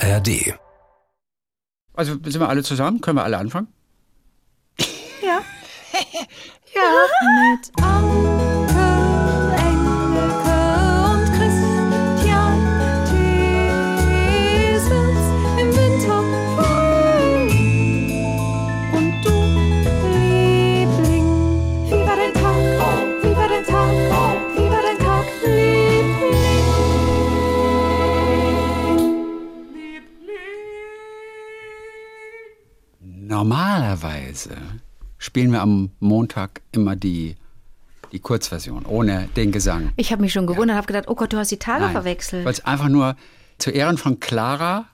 ARD. Also sind wir alle zusammen? Können wir alle anfangen? Ja. ja. Mit Normalerweise spielen wir am Montag immer die, die Kurzversion, ohne den Gesang. Ich habe mich schon gewundert, habe gedacht, oh Gott, du hast die Tage verwechselt. Weil es einfach nur zu Ehren von Clara,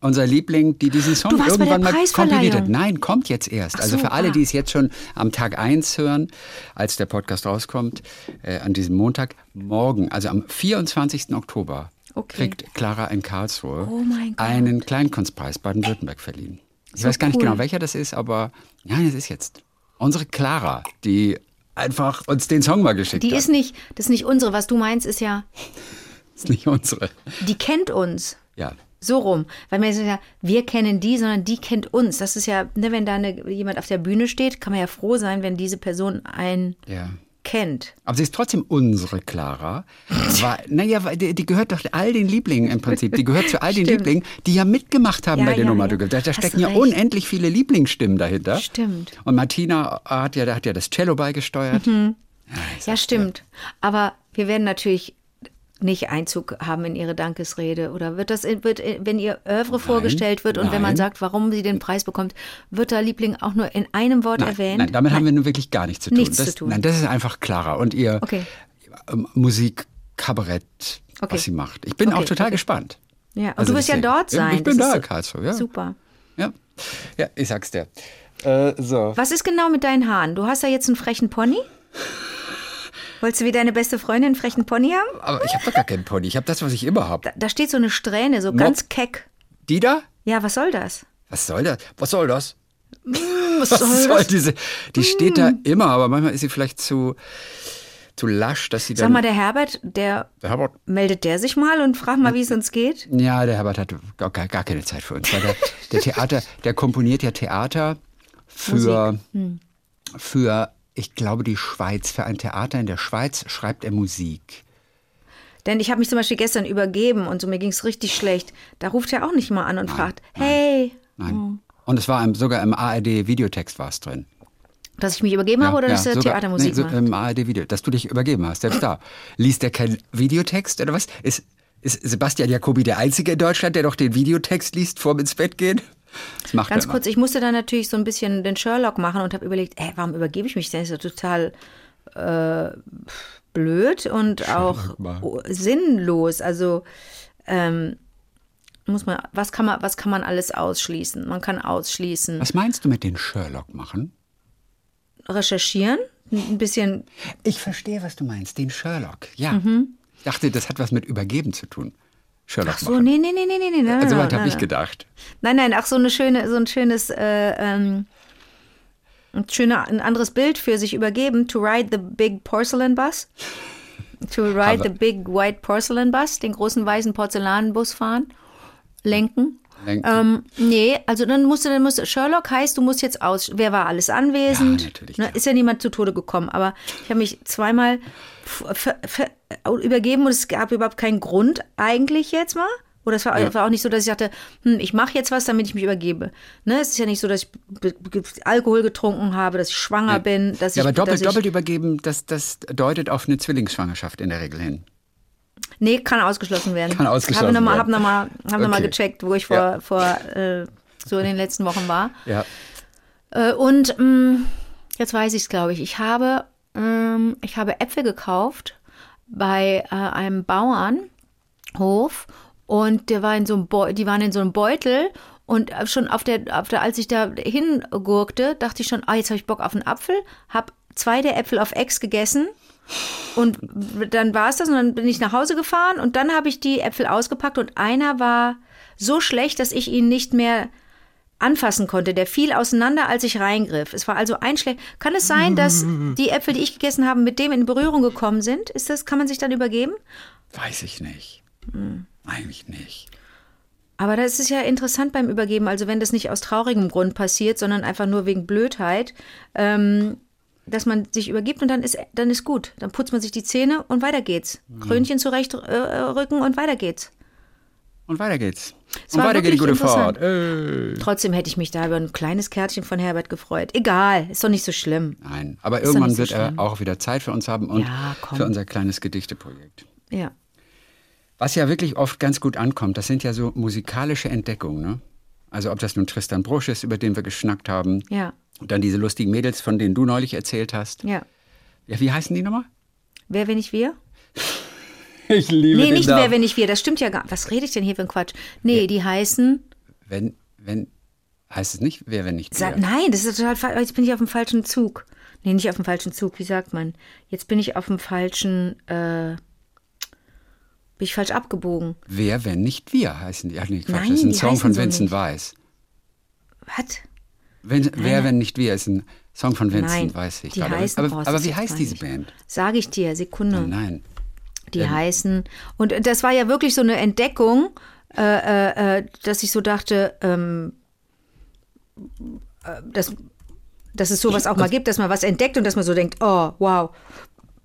unser Liebling, die diesen Song irgendwann mal kompiliert hat. Nein, kommt jetzt erst. Ach also so, für alle, ah. die es jetzt schon am Tag 1 hören, als der Podcast rauskommt, äh, an diesem Montag, morgen, also am 24. Oktober, Okay. kriegt Clara in Karlsruhe Oh einen Kleinkunstpreis Baden-Württemberg verliehen. Ich So weiß gar nicht cool. genau, welcher das ist, aber ja, es ist jetzt unsere Clara, die einfach uns den Song mal geschickt Die hat. ist nicht, das ist nicht unsere. Was du meinst, ist ja, ist nicht unsere. die kennt uns. Ja, So rum. Weil man sagt ja, wir kennen die, sondern die kennt uns. Das ist ja, ne, wenn da eine, jemand auf der Bühne steht, kann man ja froh sein, wenn diese Person einen ja. Kennt. Aber sie ist trotzdem unsere Clara. Weil, naja, weil die, die gehört doch all den Lieblingen im Prinzip. Die gehört zu all den Stimmt. Liebling, die ja mitgemacht haben Ja, bei der ja, Nummer. ja. Da, da stecken ja unendlich viele Lieblingsstimmen dahinter. Stimmt. Und Martina hat ja, hat ja das Cello beigesteuert. Mhm. Ja, Ja, stimmt. Aber wir werden natürlich nicht Einzug haben in ihre Dankesrede oder wird das wird wenn ihr Oeuvre vorgestellt wird und wenn man nein. sagt, warum sie den Preis bekommt, wird da Liebling auch nur in einem Wort Nein, erwähnt? nein, damit haben wir nun wirklich gar nichts zu tun. Nichts das, zu tun. Nein, das ist einfach Clara und ihr Okay. ähm, Musik, Kabarett, Okay. was sie macht. Ich bin Okay, auch total gespannt. Ja, und Also du wirst ja dort sein. Ich bin Das da, so- Karlsruhe, ja. Super. Ja, ja ich sag's dir. Äh, so. Was ist genau mit deinen Haaren? Du hast ja jetzt einen frechen Pony? Wolltest du wie deine beste Freundin einen frechen Pony haben? Aber ich habe doch gar keinen Pony. Ich habe das, was ich immer habe. Da, da steht so eine Strähne, so ganz keck. Die da? Ja, was soll das? Was soll das? Was soll das? Was Was soll soll das? diese? Die steht da immer, aber manchmal ist sie vielleicht zu, zu lasch, dass sie dann. Sag mal, der Herbert, der der Herbert, meldet der sich mal und fragt mal, wie es uns geht? ja, der Herbert hat gar, gar gar keine Zeit für uns. Weil der, der Theater, der komponiert ja Theater für, Hm. für, ich glaube, die Schweiz. Für ein Theater in der Schweiz schreibt er Musik. Denn ich habe mich zum Beispiel gestern übergeben und so mir ging es richtig schlecht. Da ruft er auch nicht mal an und fragt, hey, Nein. Und es war im, sogar im ARD-Videotext war es drin. dass ich mich übergeben habe oder dass er sogar- Theatermusik nee, so? Im ARD-Video, dass du dich übergeben hast, selbst da. Liest der kein Videotext oder was? Ist, ist Sebastian Jacobi der Einzige in Deutschland, der doch den Videotext liest vorm ins Bett gehen? Das macht Ganz kurz, ich musste dann natürlich so ein bisschen den Sherlock machen und habe überlegt, ey, warum übergebe ich mich denn? Das ist ja total äh, blöd und auch mal. oh, sinnlos. Also ähm, muss man, was kann man, was kann man alles ausschließen? Man kann ausschließen. Was meinst du mit den Sherlock machen? recherchieren, ein bisschen Ich verstehe, was du meinst, den Sherlock. Ja. Mhm. Ich dachte, das hat was mit Übergeben zu tun. Sherlock Ach so, machen. nee, nee, nee, nee, nee, nee. Also weit habe ich gedacht. Nein, nein, ach so eine schöne, so ein schönes, äh, ähm, ein schöner, ein anderes Bild für sich übergeben. To ride the big porcelain bus. To ride the big white porcelain bus, den großen weißen Porzellanbus fahren, lenken. Lenken. Ähm, nee, also dann musst du, dann musst du, Sherlock heißt, du musst jetzt aus, wer war alles anwesend? Ja, natürlich, Ne, ist ja niemand zu Tode gekommen, aber ich habe mich zweimal übergeben und es gab überhaupt keinen Grund eigentlich jetzt mal. Oder es war, Ja. war auch nicht so, dass ich dachte, hm, ich mache jetzt was, damit ich mich übergebe. Ne, es ist ja nicht so, dass ich Alkohol getrunken habe, dass ich schwanger bin, dass Ja, ich, aber doppelt, ich, doppelt übergeben, das, das deutet auf eine Zwillingsschwangerschaft in der Regel hin. Nee, kann ausgeschlossen werden. Kann ausgeschlossen habe noch mal, werden. Hab nochmal hab noch mal Okay. gecheckt, wo ich vor, Ja. vor äh, so in den letzten Wochen war. Ja. Äh, und mh, jetzt weiß ich es, glaube ich. Ich habe, ähm, ich habe Äpfel gekauft bei äh, einem Bauernhof und der war in so einem Beu die waren in so einem Beutel und äh, schon auf der, auf der, als ich da hingurkte, dachte ich schon, ah, jetzt habe ich Bock auf einen Apfel, habe zwei der Äpfel auf Ex gegessen und dann war es das und dann bin ich nach Hause gefahren und dann habe ich die Äpfel ausgepackt und einer war so schlecht, dass ich ihn nicht mehr anfassen konnte. Der fiel auseinander, als ich reingriff. Es war also ein schlecht. Kann es sein, dass die Äpfel, die ich gegessen habe, mit dem in Berührung gekommen sind? Ist das, kann man sich dann übergeben? Weiß ich nicht. Hm. Eigentlich nicht. Aber das ist ja interessant beim Übergeben. Also wenn das nicht aus traurigem Grund passiert, sondern einfach nur wegen Blödheit, ähm, dass man sich übergibt und dann ist, dann ist gut. Dann putzt man sich die Zähne und weiter geht's. Mhm. Krönchen zurechtrücken und weiter geht's. Und weiter geht's. Es und weiter geht die gute Fahrt. Äh. Trotzdem hätte ich mich da über ein kleines Kärtchen von Herbert gefreut. Egal, ist doch nicht so schlimm. Nein, aber doch irgendwann so wird er schlimm. auch wieder Zeit für uns haben und Ja, für unser kleines Gedichteprojekt. Ja. Was ja wirklich oft ganz gut ankommt, das sind ja so musikalische Entdeckungen. Ne? Also ob das nun Tristan Brusch ist, über den wir geschnackt haben. Ja. Und dann diese lustigen Mädels, von denen du neulich erzählt hast. Ja. Ja, wie heißen die nochmal? Wer, wenn nicht wir? Ich liebe Nee, nicht wer, wenn nicht wir. Das stimmt ja gar Was rede ich denn hier für ein Quatsch? Nee, die heißen. Wenn, wenn, heißt es nicht, wer, wenn nicht Sa wir? Nein, das ist total falsch. Jetzt bin ich auf dem falschen Zug. Nee, nicht auf dem falschen Zug. Wie sagt man? Jetzt bin ich auf dem falschen. Äh, bin ich falsch abgebogen. Wer, wenn nicht wir, heißen die. Ach nee, Quatsch, Nein, das ist ein Song von so Vincent nicht. Weiss. Was? Wenn, wer, wenn nicht wir, ist ein Song von Vincent Nein, Weiss. Ich die glaube. heißen- aber aber wie heißt diese. Band? Sage ich dir, Sekunde. Nein. Die heißen. Und das war ja wirklich so eine Entdeckung, äh, äh, äh, dass ich so dachte, ähm, äh, dass, dass es sowas auch mal gibt, dass man was entdeckt und dass man so denkt, oh, wow,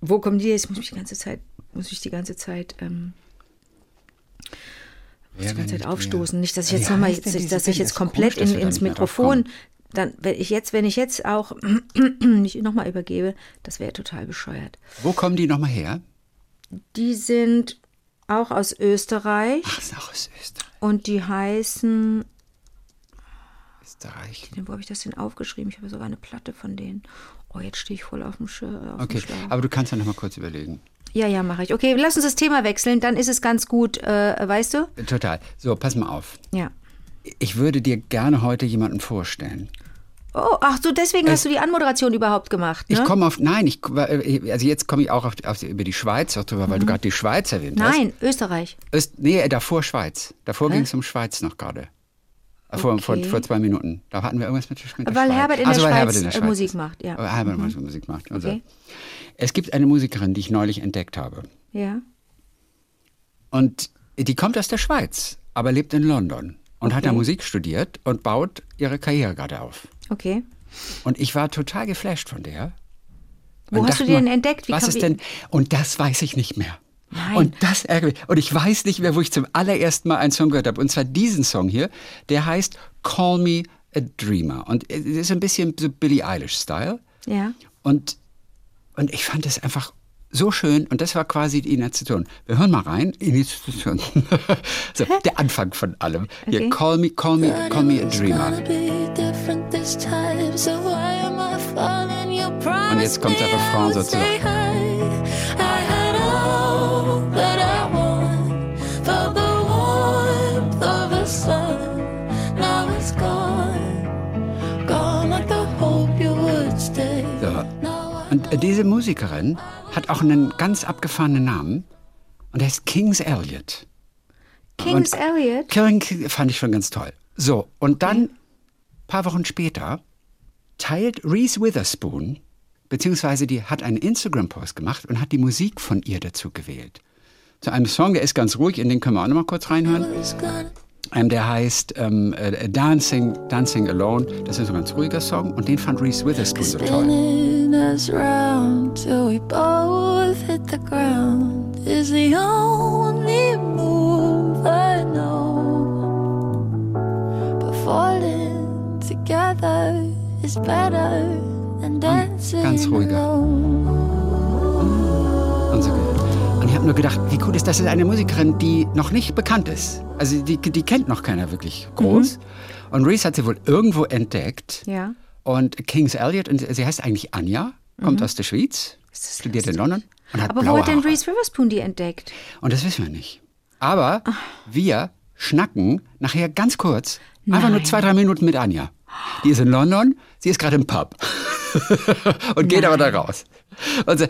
wo kommen die jetzt? Muss ich die ganze Zeit, muss ich die ganze Zeit, ähm, muss die ganze Zeit aufstoßen. wir? Nicht, dass ich jetzt nochmal, denn diese dass ich Band? jetzt komplett komisch, in, da ins drauf Mikrofon, dann, wenn ich jetzt, wenn ich jetzt auch mich nochmal übergebe, das wäre total bescheuert. Wo kommen die nochmal her? Die sind auch aus Österreich Ach, ist auch aus Österreich. und die heißen, Österreich. wo habe ich das denn aufgeschrieben? Ich habe sogar eine Platte von denen. Oh, jetzt stehe ich voll auf dem, Sch auf Okay, aber du kannst ja nochmal kurz überlegen. Ja, ja, mache ich. Okay, lass uns das Thema wechseln, dann ist es ganz gut, äh, weißt du? Total. So, pass mal auf. Ja. Ich würde dir gerne heute jemanden vorstellen. Oh, ach so, deswegen hast du die Anmoderation überhaupt gemacht, ne? Ich komme auf, nein, ich, also jetzt komme ich auch auf, auf, über die Schweiz auch drüber, weil du gerade die Schweiz erwähnt hast. Mhm. Nein, Österreich. Öst, nee, davor Schweiz. Davor ging es um Schweiz noch gerade. Äh, Vor, vor, Okay. vor zwei Minuten. Da hatten wir irgendwas mit, mit der Weil Schweiz. Herbert in Also, der weil Schweiz, Herbert in der äh, Schweiz Musik ist. macht, ja. Weil Herbert Musik macht. Also. Okay. Es gibt eine Musikerin, die ich neulich entdeckt habe. Ja. Und die kommt aus der Schweiz, aber lebt in London und hat da Okay. Musik studiert und baut ihre Karriere gerade auf. Okay. Und ich war total geflasht von der. Wo Und hast du die denn entdeckt? Wie was ist denn? Und das weiß ich nicht mehr. Nein. Und das ärgert mich. Und ich weiß nicht mehr, wo ich zum allerersten Mal einen Song gehört habe. Und zwar diesen Song hier, der heißt Call Me a Dreamer. Und es ist ein bisschen so Billie Eilish-Style. Ja. Und, und ich fand es einfach so schön. Und das war quasi die Initiation. Wir hören mal rein. Initiation. so, der Anfang von allem. Hier, Okay. Call Me, Call Me, Call Me a Dreamer. Und jetzt kommt der Refrain sozusagen. So. Und diese Musikerin hat auch einen ganz abgefahrenen Namen. Und der ist Kings Elliot. Kings Und- Elliot. King fand ich schon ganz toll. So, und dann, ein paar Wochen später, teilt Reese Witherspoon, beziehungsweise die hat einen Instagram-Post gemacht und hat die Musik von ihr dazu gewählt. Zu einem Song, der ist ganz ruhig, in den können wir auch noch mal kurz reinhören. Ähm, der heißt ähm, äh, Dancing, Dancing Alone. Das ist ein ganz ruhiger Song und den fand Reese Witherspoon so toll. Us round till we both hit the ground is the only move I know. But falling together is better than dancing ganz ruhiger. alone. Und, so. und ich habe nur gedacht, wie cool ist das? Das ist eine Musikerin, die noch nicht bekannt ist. Also die, die kennt noch keiner wirklich groß. Und Reese hat sie wohl irgendwo entdeckt. Ja. Und Kings Elliot, und sie heißt eigentlich Anja, kommt aus der Schweiz, studiert in London und hat Aber wo hat denn. Reese Witherspoon die entdeckt? Und das wissen wir nicht. Aber wir schnacken nachher ganz kurz, einfach nur Nein. zwei, drei Minuten mit Anja. Die ist in London, sie ist gerade im Pub. und geht aber da raus. Und so,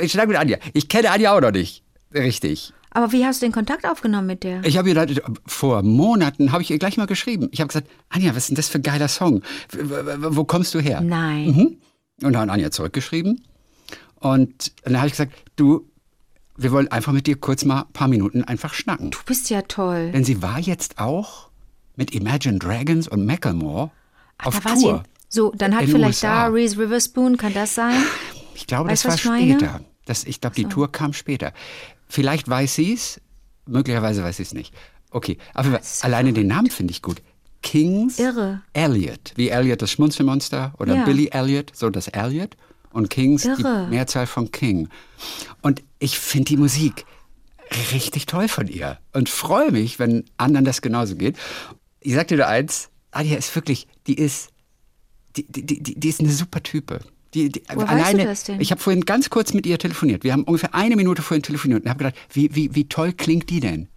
ich schnack mit Anja. Ich kenne Anja auch noch nicht. Richtig. Aber wie hast du den Kontakt aufgenommen mit der? Ich habe ihr vor Monaten habe ich ihr gleich mal geschrieben. Ich habe gesagt, Anja, was ist denn das für ein geiler Song? Wo kommst du her? Nein. Mhm. Und dann hat Anja zurückgeschrieben. Und dann habe ich gesagt, du, wir wollen einfach mit dir kurz mal ein paar Minuten einfach schnacken. Du bist ja toll. Denn sie war jetzt auch mit Imagine Dragons und Macklemore Ach, auf da war sie. Tour. So, dann hat vielleicht USA. da Reese Witherspoon, kann das sein? Ich glaube, Weißt das war später. Das, ich glaube, die Tour kam später. Vielleicht weiß sie es, möglicherweise weiß sie es nicht. Okay, aber alleine den Namen finde ich gut. Kings Irre. Elliot, wie Elliot das Schmunzelmonster oder Ja. Billy Elliot, so das Elliot. Und Kings Irre. die Mehrzahl von King. Und ich finde die Musik richtig toll von ihr und freue mich, wenn anderen das genauso geht. Ich sag dir nur eins, Adia ist wirklich, die ist, die, die, die, die ist eine super Type. Die, die, alleine? Ich habe vorhin ganz kurz mit ihr telefoniert. Wir haben ungefähr eine Minute vorhin telefoniert und habe gedacht, wie, wie, wie toll klingt die denn?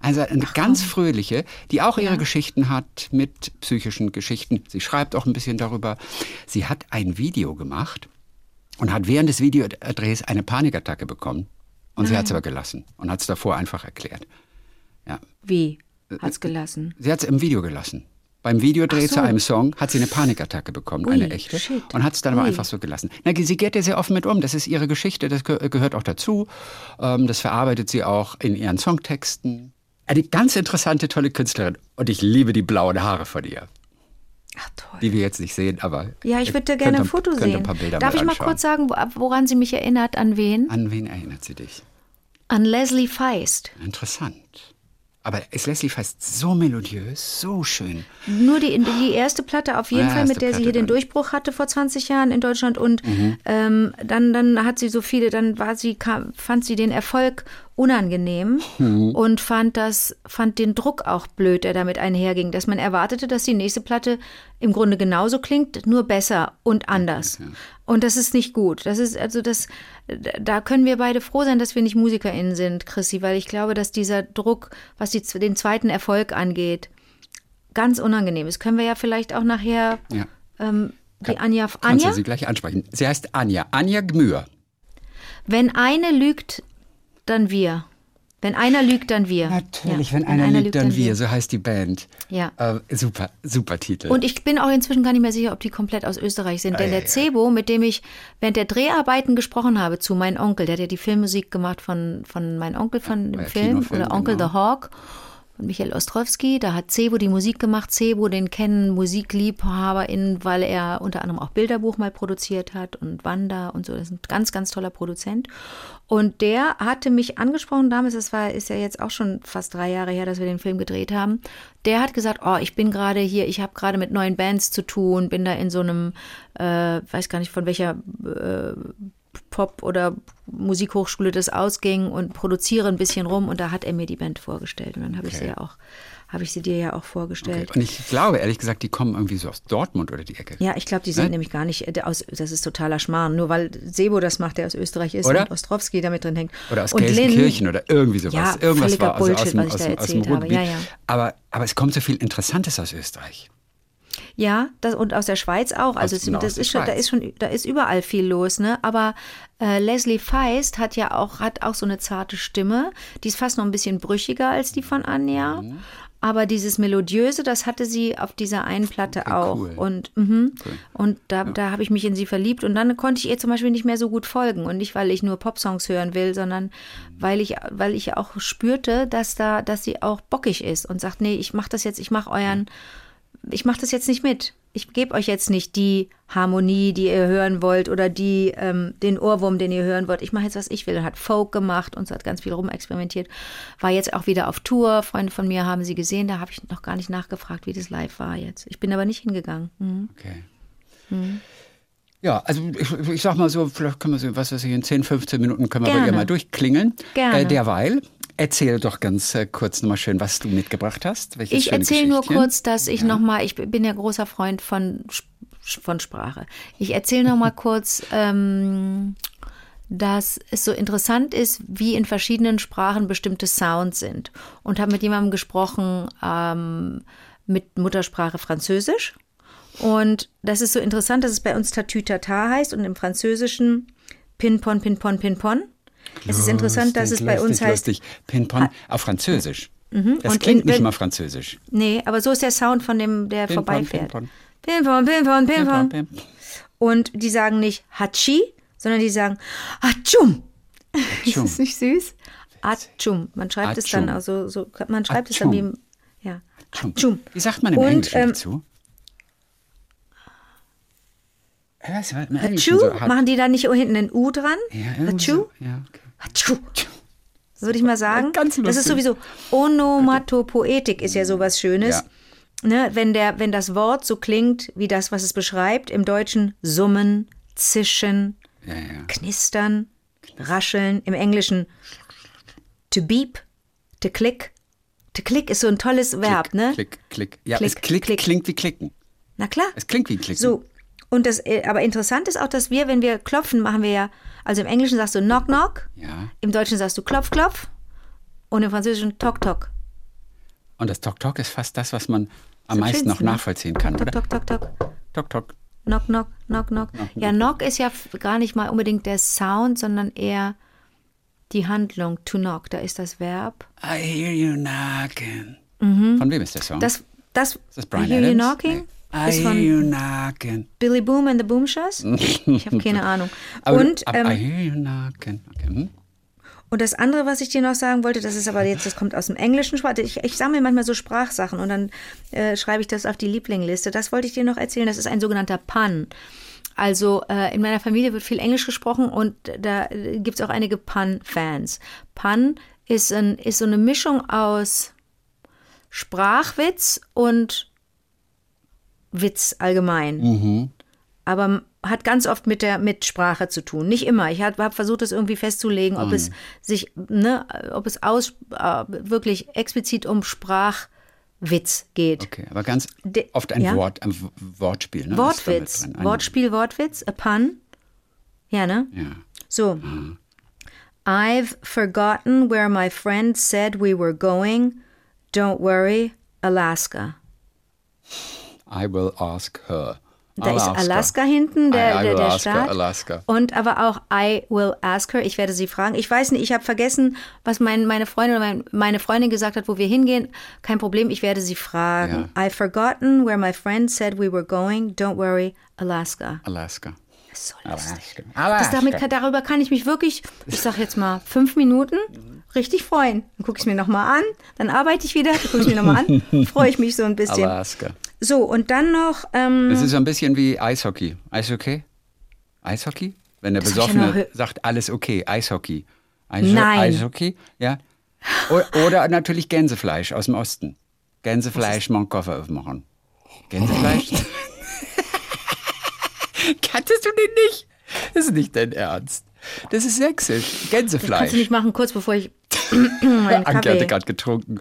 Also eine ganz fröhliche, die auch ihre Geschichten hat mit psychischen Geschichten. Sie schreibt auch ein bisschen darüber. Sie hat ein Video gemacht und hat während des Videodrehs eine Panikattacke bekommen. Und sie hat es aber gelassen und hat es davor einfach erklärt. Ja. Wie? Äh, Hat's gelassen. Sie hat es im Video gelassen. Beim Videodreh so. zu einem Song hat sie eine Panikattacke bekommen, Ui, eine echte, shit. und hat es dann aber Ui. einfach so gelassen. Na, sie geht ja sehr offen mit um. Das ist ihre Geschichte, das ge gehört auch dazu. Ähm, das verarbeitet sie auch in ihren Songtexten. Eine ganz interessante, tolle Künstlerin. Und ich liebe die blauen Haare von ihr, Ach toll. die wir jetzt nicht sehen, aber. Ja, ich würde gerne ein Foto könnt ein sehen. paar Bilder Darf ich mal kurz sagen, wo- woran sie mich erinnert? An wen? An wen erinnert sie dich? An Leslie Feist. Interessant. Aber ist Leslie fast so melodiös, so schön. Nur die, die erste Platte auf jeden Ja, Fall, erste mit der sie Platte hier den. Durchbruch hatte vor 20 Jahren in Deutschland. Und Mhm. ähm, dann, dann hat sie so viele, dann war sie, kam, fand sie den Erfolg unangenehm Mhm. und fand das, fand den Druck auch blöd, der damit einherging, dass man erwartete, dass die nächste Platte im Grunde genauso klingt, nur besser und anders. Und das ist nicht gut. Das ist also das, da können wir beide froh sein, dass wir nicht MusikerInnen sind, Chrissy, weil ich glaube, dass dieser Druck, was die, den zweiten Erfolg angeht, ganz unangenehm ist. Können wir ja vielleicht auch nachher Ja. ähm, die Anja, Kannst Anja, du sie gleich ansprechen? Sie heißt Anja. Anja Gmür. wenn eine lügt, dann wir. Wenn einer lügt, dann wir. Natürlich, Ja, wenn einer liegt, dann wir. So heißt die Band. Ja. Äh, super, super Titel. Und ich bin auch inzwischen gar nicht mehr sicher, ob die komplett aus Österreich sind. Denn ja, der Cebo, mit dem ich während der Dreharbeiten gesprochen habe zu meinem Onkel, der hat ja die Filmmusik gemacht von, von meinem Onkel von dem ja, Film, oder Onkel genau. the Hawk. Und Michael Ostrowski, da hat Cebo die Musik gemacht. Cebo, den kennen MusikliebhaberInnen, weil er unter anderem auch Bilderbuch mal produziert hat und Wanda und so. Das ist ein ganz, ganz toller Produzent. Und der hatte mich angesprochen damals, das war, ist ja jetzt auch schon fast drei Jahre her, dass wir den Film gedreht haben. Der hat gesagt, oh, ich bin gerade hier, ich habe gerade mit neuen Bands zu tun, bin da in so einem, äh, weiß gar nicht von welcher äh, Pop- oder Musikhochschule das ausging und produziere ein bisschen rum und da hat er mir die Band vorgestellt und dann habe ich sie ja auch, habe ich sie dir ja auch okay. vorgestellt. Und ich glaube, ehrlich gesagt, die kommen irgendwie so aus Dortmund oder die Ecke. Ja, ich glaube, die sind Ne? nämlich gar nicht äh, aus, das ist totaler Schmarrn, nur weil Sebo das macht, der aus Österreich ist Oder? und Ostrowski da mit drin hängt. Oder aus und Gelsenkirchen oder irgendwie sowas. Ja, Irgendwas war also aus Bullshit, dem, was ich aus, da dem- aus dem erzählt habe. Ja, ja. Aber, aber es kommt so viel Interessantes aus Österreich. Ja, das, und aus der Schweiz auch. Also Aus- genau, das ist schon, da ist schon, da ist überall viel los, ne? Aber äh, Leslie Feist hat ja auch, hat auch so eine zarte Stimme. Die ist fast noch ein bisschen brüchiger als die von Anja. Mhm. Aber dieses Melodiöse, das hatte sie auf dieser einen Platte Okay, auch. cool. Und, mhm. und da, da habe ich mich in sie verliebt. Und dann konnte ich ihr zum Beispiel nicht mehr so gut folgen. Und nicht, weil ich nur Popsongs hören will, sondern weil ich, weil ich auch spürte, dass da, dass sie auch bockig ist und sagt, nee, ich mache das jetzt, ich mache euren, ich mache das jetzt nicht mit. Ich gebe euch jetzt nicht die Harmonie, die ihr hören wollt oder die ähm, den Ohrwurm, den ihr hören wollt. Ich mache jetzt, was ich will. Und hat Folk gemacht und so hat ganz viel rumexperimentiert. War jetzt auch wieder auf Tour. Freunde von mir haben sie gesehen. Da habe ich noch gar nicht nachgefragt, wie das live war jetzt. Ich bin aber nicht hingegangen. Mhm. Okay. Hm. Ja, also ich, ich sag mal so, vielleicht können wir so, was weiß ich, in 10, 15 Minuten können wir bei Gerne. ihr mal durchklingeln. Gerne. Äh, derweil, erzähl doch ganz äh, kurz nochmal schön, was du mitgebracht hast. Welches Ich erzähle nur kurz, dass ich noch mal, ich bin ja großer Freund von, von Sprache. Ich erzähle noch mal kurz, ähm, dass es so interessant ist, wie in verschiedenen Sprachen bestimmte Sounds sind. Und habe mit jemandem gesprochen ähm, mit Muttersprache Französisch. Und das ist so interessant, dass es bei uns Tatütata heißt und im Französischen Pin-Pon, Pin-Pon, Pin-Pon. Es ist interessant, dass es bei uns heißt Lustig. Pin-Pon auf Französisch. Das Und klingt in- nicht mal Französisch. Nee, aber so ist der Sound von dem, der Pin-Pon, vorbeifährt. Pin-Pon, Pin-Pon. Pin-Pon. Und die sagen nicht Hachi, sondern die sagen Achum. Ist das nicht süß? Achum. Man schreibt es dann also so, man schreibt es dann wie ja. Hatschum. Hatschum. Wie sagt man im Und, Englischen ähm, dazu? Was Hatschu, so? Hat- machen die da nicht hinten ein U dran? ja, Hatschu? so. Ja, okay. Hatschu. Würde ich mal sagen. Ganz das ist sowieso Onomatopoetik ist ja sowas Schönes. Ne, wenn, der, wenn das Wort so klingt wie das, was es beschreibt, im Deutschen summen, zischen, Ja, ja. knistern, rascheln, im Englischen to beep, to click. To click ist so ein tolles Verb, ne? Klick, klick. Ja, Klick, es klickt, klick. klingt wie klicken. Na klar. Es klingt wie klicken. So, und das, äh, aber interessant ist auch, dass wir, wenn wir klopfen, machen wir ja, also im Englischen sagst du knock knock, Ja. im Deutschen sagst du klopf klopf und im Französischen tok tok. Und das Tok Tok ist fast das, was man am meisten noch schönsten, ne? nachvollziehen kann, Tok oder? tok tok tok. Tok Tok. Knock knock knock knock. Ja, knock ist ja gar nicht mal unbedingt der Sound, sondern eher die Handlung to knock. Da ist das Verb. I hear you knocking. Von wem ist der Song? Mhm. Das, das, ist das Brian I Hear You Adams? Knocking Nee. Ist knocking. Billy Boom and the Boomshots. Ich habe keine Ahnung. Und, ähm. Okay. hm? Und das andere, was ich dir noch sagen wollte, das ist aber jetzt, das kommt aus dem Englischen. Sprach- Ich, ich sammle manchmal so Sprachsachen und dann äh, schreibe ich das auf die Lieblingliste. Das wollte ich dir noch erzählen. Das ist ein sogenannter Pun. Also äh, in meiner Familie wird viel Englisch gesprochen und da gibt es auch einige Pun-Fans. Pun ist, ein, ist so eine Mischung aus Sprachwitz und Witz allgemein. Aber hat ganz oft mit der mit Sprache zu tun. Nicht immer. Ich habe hab versucht, das irgendwie festzulegen, ob es sich, ne, ob es aus äh, wirklich explizit um Sprachwitz geht. Okay, aber ganz De- oft ein ja? Wort, ein Wortspiel. Ne? Wortwitz. Ein- Wortspiel, Wortwitz, a pun. Ja, ne? Ja. So. I've forgotten where my friend said we were going. Don't worry, Alaska. I will ask her. Da ist Alaska hinten, der, I, I der, der Staat. Alaska. Und aber auch I will ask her. Ich werde sie fragen. Ich weiß nicht, ich habe vergessen, was mein, meine Freundin mein, meine Freundin gesagt hat, wo wir hingehen. Kein Problem, ich werde sie fragen. I've forgotten where my friend said we were going. Don't worry, Alaska. Alaska. Das ist so lustig. Alaska. Das Alaska. damit, kann- darüber kann ich mich wirklich, ich sag jetzt mal, fünf Minuten richtig freuen. Dann gucke ich es mir nochmal an, dann arbeite ich wieder, dann gucke ich es mir nochmal an, freue ich mich so ein bisschen. Alaska. So, und dann noch, ähm, Das ist so ein bisschen wie Eishockey. Eishockey? Eishockey? Wenn der Das Besoffene sagt, alles okay, Eishockey. Eisho Nein. Eishockey, ja. O oder natürlich Gänsefleisch aus dem Osten. Gänsefleisch, mal einen Koffer aufmachen. Gänsefleisch? Kanntest du den nicht? Das ist nicht dein Ernst. Das ist sächsisch. kannst Gänsefleisch. du nicht machen, kurz bevor ich meinen Anke hatte gerade getrunken.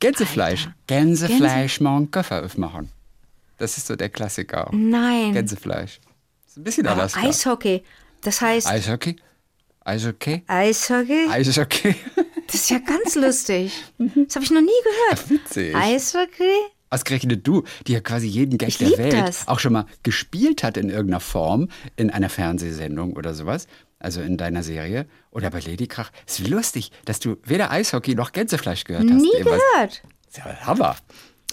Gänsefleisch. Gänsefleisch, mal einen Koffer aufmachen. Das ist so der Klassiker. Nein, Gänsefleisch. ist ein bisschen aber Alaska. Eishockey, das heißt Eishockey? Eishockey? Eishockey, Eishockey? das ist ja ganz lustig. Das habe ich noch nie gehört. Witzig. Eishockey? Ausgerechnet du, die ja quasi jeden Gag Ich der Welt das. auch schon mal gespielt hat in irgendeiner Form, in einer Fernsehsendung oder sowas, also in deiner Serie oder bei Lady Krach. Ist lustig, dass du weder Eishockey noch Gänsefleisch gehört hast. Nie gehört. Ist ja Hammer.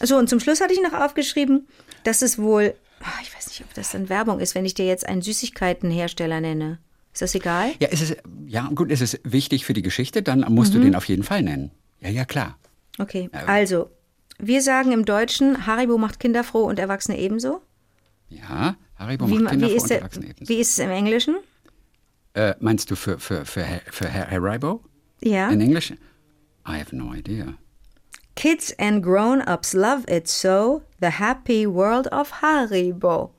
So, und zum Schluss hatte ich noch aufgeschrieben, dass es wohl, ah, ich weiß nicht, ob das dann Werbung ist, wenn ich dir jetzt einen Süßigkeitenhersteller nenne. Ist das egal? Ja, ist es, ja, gut, ist es wichtig für die Geschichte, dann musst Mhm. du den auf jeden Fall nennen. Ja, ja, klar. Okay, also, wir sagen im Deutschen, Haribo macht Kinder froh und Erwachsene ebenso. Ja, Haribo Wie, macht Kinder ist und der, Erwachsene ebenso. wie ist es im Englischen? Äh, meinst du für, für, für, für Har- Haribo? Ja. In Englisch? I have no idea. Kids and grown-ups love it so, the happy world of Haribo.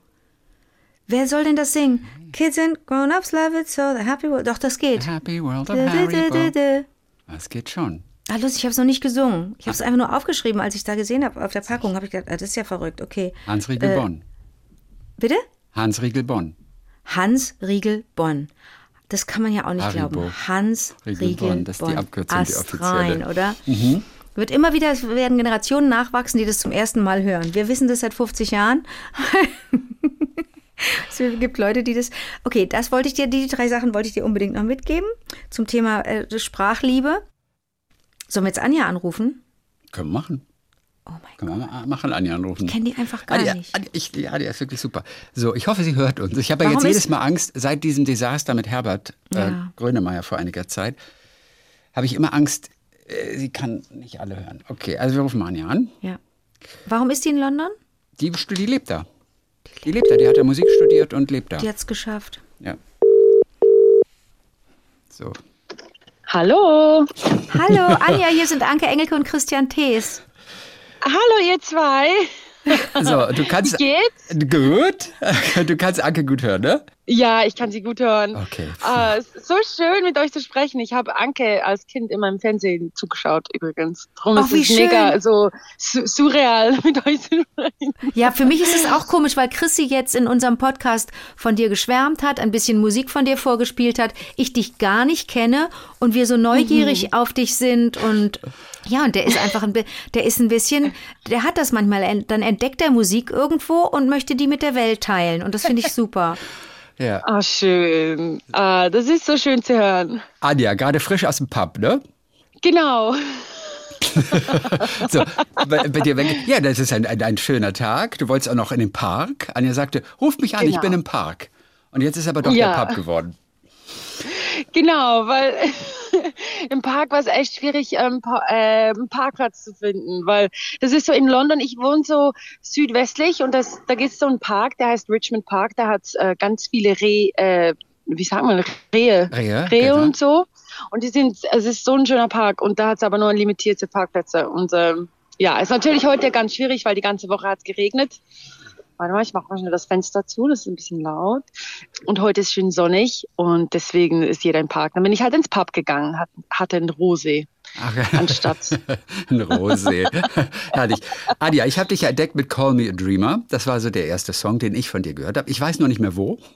Wer soll denn das singen? Kids and grown-ups love it so, the happy world. Doch, das geht. Happy World of Haribo. Das geht schon. Ah, lustig, ich habe es noch nicht gesungen. Ich habe es einfach nur aufgeschrieben, als ich da gesehen habe auf der Packung. Habe ich gedacht, ah, das ist ja verrückt. Okay. Hans Riegel Äh, Bonn. Bitte? Hans Riegel Bonn. Hans Riegel Bonn. Das kann man ja auch nicht Haribo. glauben. Hans Riegel Riegel, Bonn, das ist die. Abkürzung, die Astrein, offizielle. oder? Wird immer wieder, es werden Generationen nachwachsen, die das zum ersten Mal hören. Wir wissen das seit 50 Jahren. es gibt Leute, die das. Okay, das wollte ich dir, die drei Sachen wollte ich dir unbedingt noch mitgeben zum Thema äh, Sprachliebe. Sollen wir jetzt Anja anrufen? Können wir machen. Oh mein Können wir mal machen, Anja anrufen. Ich kenne die einfach gar Anja, nicht. Anja, ich, ja, die ist wirklich super. So, ich hoffe, sie hört uns. Ich habe ja jetzt jedes Mal Angst, seit diesem Desaster mit Herbert äh, Ja. Grönemeyer vor einiger Zeit, habe ich immer Angst, äh, sie kann nicht alle hören. Okay, also wir rufen Anja an. Ja. Warum ist die in London? Die, die lebt da. Die lebt da, die hat ja Musik studiert und lebt da. Die hat's geschafft. Ja. So. Hallo. Hallo, Anja, hier sind Anke Engelke und Christian Thees. Hallo, ihr zwei. So, du kannst. Wie geht's? Gut. Du kannst Anke gut hören, ne? Ja, ich kann sie gut hören. Okay. Ah, es ist so schön, mit euch zu sprechen. Ich habe Anke als Kind immer im Fernsehen zugeschaut, übrigens. Darum Ach, ist wie es mega schön. so su surreal, mit euch zu sprechen. Ja, für mich ist es auch komisch, weil Chrissy jetzt in unserem Podcast von dir geschwärmt hat, ein bisschen Musik von dir vorgespielt hat, ich dich gar nicht kenne und wir so neugierig auf dich sind und ja, und der ist einfach ein, der ist ein bisschen, der hat das manchmal, dann entdeckt er Musik irgendwo und möchte die mit der Welt teilen und das finde ich super. Ja. Ah, schön. Ah, das ist so schön zu hören. Anja, gerade frisch aus dem Pub, ne? Genau. So, bei, bei dir. Ja, das ist ein, ein, ein schöner Tag. Du wolltest auch noch in den Park. Anja sagte, ruf mich an, ich Genau. bin im Park. Und jetzt ist aber doch Ja. der Pub geworden. Genau, weil im Park war es echt schwierig, ähm, pa äh, einen Parkplatz zu finden, weil das ist so in London, ich wohne so südwestlich und das, da gibt es so einen Park, der heißt Richmond Park, da hat äh, ganz viele Reh, äh, wie sagt man, Rehe, Rehe, Rehe genau. und so. Und die sind, es ist so ein schöner Park und da hat es aber nur limitierte Parkplätze. Und ähm, ja, ist natürlich heute ganz schwierig, weil die ganze Woche hat es geregnet. Warte mal, ich mache mal schnell das Fenster zu, das ist ein bisschen laut. Und heute ist schön sonnig und deswegen ist jeder im Park. Dann bin ich halt ins Pub gegangen, hat, hatte einen Rosé Ach, anstatt. ein Rosé. Herrlich. Anja, ich habe dich ja entdeckt mit Call Me a Dreamer. Das war so der erste Song, den ich von dir gehört habe. Ich weiß noch nicht mehr wo.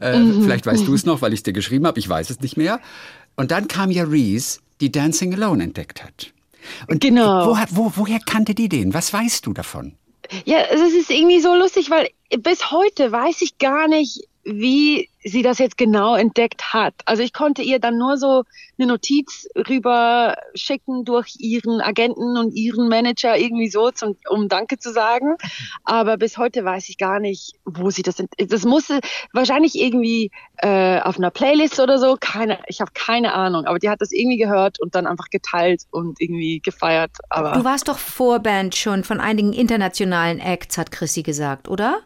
äh, Vielleicht weißt du es noch, weil ich es dir geschrieben habe. Ich weiß es nicht mehr. Und dann kam ja Reese, die Dancing Alone entdeckt hat. Und Genau. Wo, wo, woher kannte die den? Was weißt du davon? Ja, es ist irgendwie so lustig, weil bis heute weiß ich gar nicht, wie sie das jetzt genau entdeckt hat. Also ich konnte ihr dann nur so eine Notiz rüber schicken durch ihren Agenten und ihren Manager irgendwie so, zum, um Danke zu sagen. Aber bis heute weiß ich gar nicht, wo sie das. Das musste wahrscheinlich irgendwie äh, auf einer Playlist oder so. Keine, ich habe keine Ahnung. Aber die hat das irgendwie gehört und dann einfach geteilt und irgendwie gefeiert. Aber Du warst doch Vorband schon von einigen internationalen Acts, hat Chrissy gesagt, oder?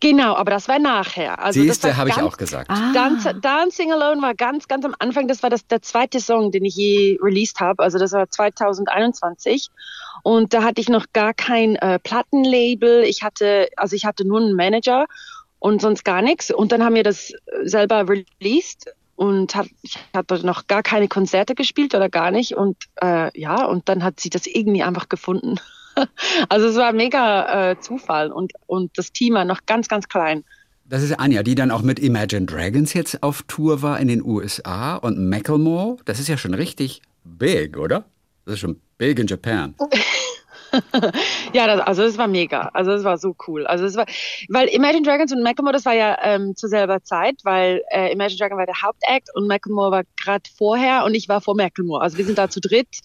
Genau, aber das war nachher. Also das Siehste, habe ich auch gesagt. Ah. Dance, Dancing Alone war ganz, ganz am Anfang. Das war das, der zweite Song, den ich je released habe. Also das war 2021. Und da hatte ich noch gar kein äh, Plattenlabel. Ich hatte, also ich hatte nur einen Manager und sonst gar nichts. Und dann haben wir das äh, selber released und hat, ich hatte noch gar keine Konzerte gespielt oder gar nicht. Und äh, ja, und dann hat sie das irgendwie einfach gefunden. Also es war mega äh, Zufall und, und das Team war noch ganz, ganz klein. Das ist Anja, die dann auch mit Imagine Dragons jetzt auf Tour war in den USA und Macklemore. Das ist ja schon richtig big, oder? Das ist schon big in Japan. Ja, das, also es war mega. Also es war so cool. Also es war, weil Imagine Dragons und Macklemore, das war ja ähm, zur selber Zeit, weil äh, Imagine Dragon war der Hauptakt und Macklemore war gerade vorher und ich war vor Macklemore. Also wir sind da zu dritt,